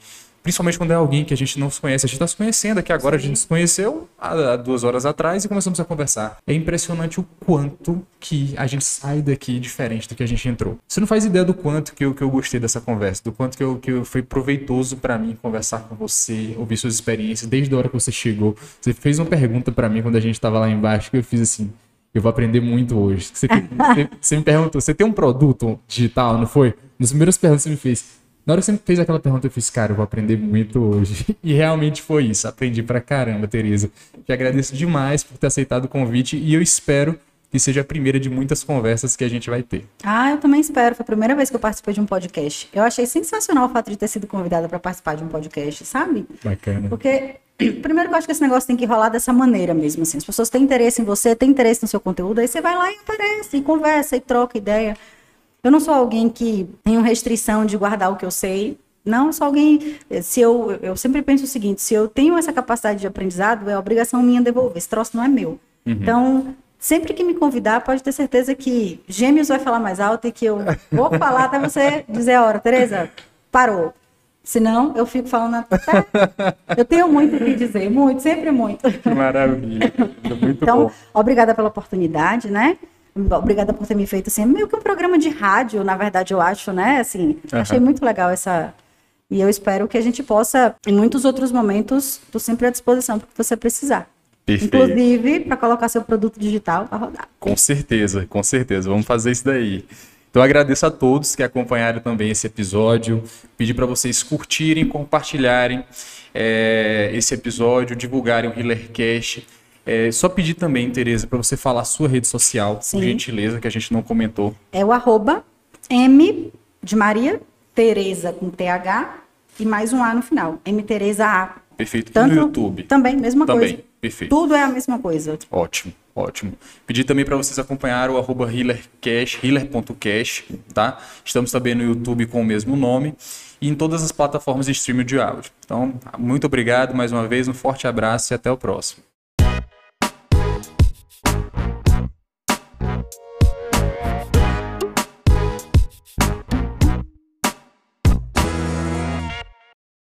principalmente quando é alguém que a gente não se conhece, a gente está se conhecendo aqui agora, a gente se conheceu há, há duas horas atrás e começamos a conversar. É impressionante o quanto que a gente sai daqui diferente do que a gente entrou. Você não faz ideia do quanto que eu, que eu gostei dessa conversa, do quanto que, eu, que eu- foi proveitoso para mim conversar com você, ouvir suas experiências, desde a hora que você chegou. Você fez uma pergunta para mim quando a gente estava lá embaixo que eu fiz assim. Eu vou aprender muito hoje. Você, tem- você- você me perguntou, você tem um produto digital, não foi? Nas primeiras perguntas que você me fez. Na hora que você fez aquela pergunta, eu fiz, cara, eu vou aprender muito hoje. E realmente foi isso. Aprendi pra caramba, Tereza. Te agradeço demais por ter aceitado o convite e eu espero que seja a primeira de muitas conversas que a gente vai ter. Ah, eu também espero. Foi a primeira vez que eu participei de um podcast. Eu achei sensacional o fato de ter sido convidada para participar de um podcast, sabe? Bacana. Porque, primeiro eu acho que esse negócio tem que rolar dessa maneira mesmo, assim. As pessoas têm interesse em você, têm interesse no seu conteúdo, aí você vai lá e aparece, e conversa, e troca ideia. Eu não sou alguém que tenho restrição de guardar o que eu sei. Não, eu sou alguém. Se eu, eu sempre penso o seguinte: se eu tenho essa capacidade de aprendizado, é obrigação minha devolver. Esse troço não é meu. Então, sempre que me convidar, pode ter certeza que Gêmeos vai falar mais alto e que eu vou falar até você dizer a hora, Tereza, parou. Senão, eu fico falando até. Eu tenho muito o que dizer, muito, sempre muito. Que maravilha. Muito Então, bom. obrigada pela oportunidade, né? Obrigada por ter me feito assim, meio que um programa de rádio, na verdade, eu acho, né? Assim, Aham. achei muito legal essa. E eu espero que a gente possa, em muitos outros momentos, estou sempre à disposição para o que você precisar. Perfeito. Inclusive, para colocar seu produto digital para rodar. Com certeza, com certeza. Vamos fazer isso daí. Então agradeço a todos que acompanharam também esse episódio. Pedir para vocês curtirem, compartilharem é, esse episódio, divulgarem o HealerCast. É, só pedir também, Tereza, para você falar a sua rede social, Sim. por gentileza, que a gente não comentou. É o arroba M de Maria, Tereza com TH e mais um A no final. M Tereza A. Perfeito. Tanto, e no YouTube. Também, mesma Também, coisa. perfeito. Tudo é a mesma coisa. Ótimo, ótimo. Pedir também para vocês acompanhar o arroba healercash, healer.cash, tá? Estamos também no YouTube com o mesmo nome e em todas as plataformas de streaming de áudio. Então, muito obrigado mais uma vez, um forte abraço e até o próximo.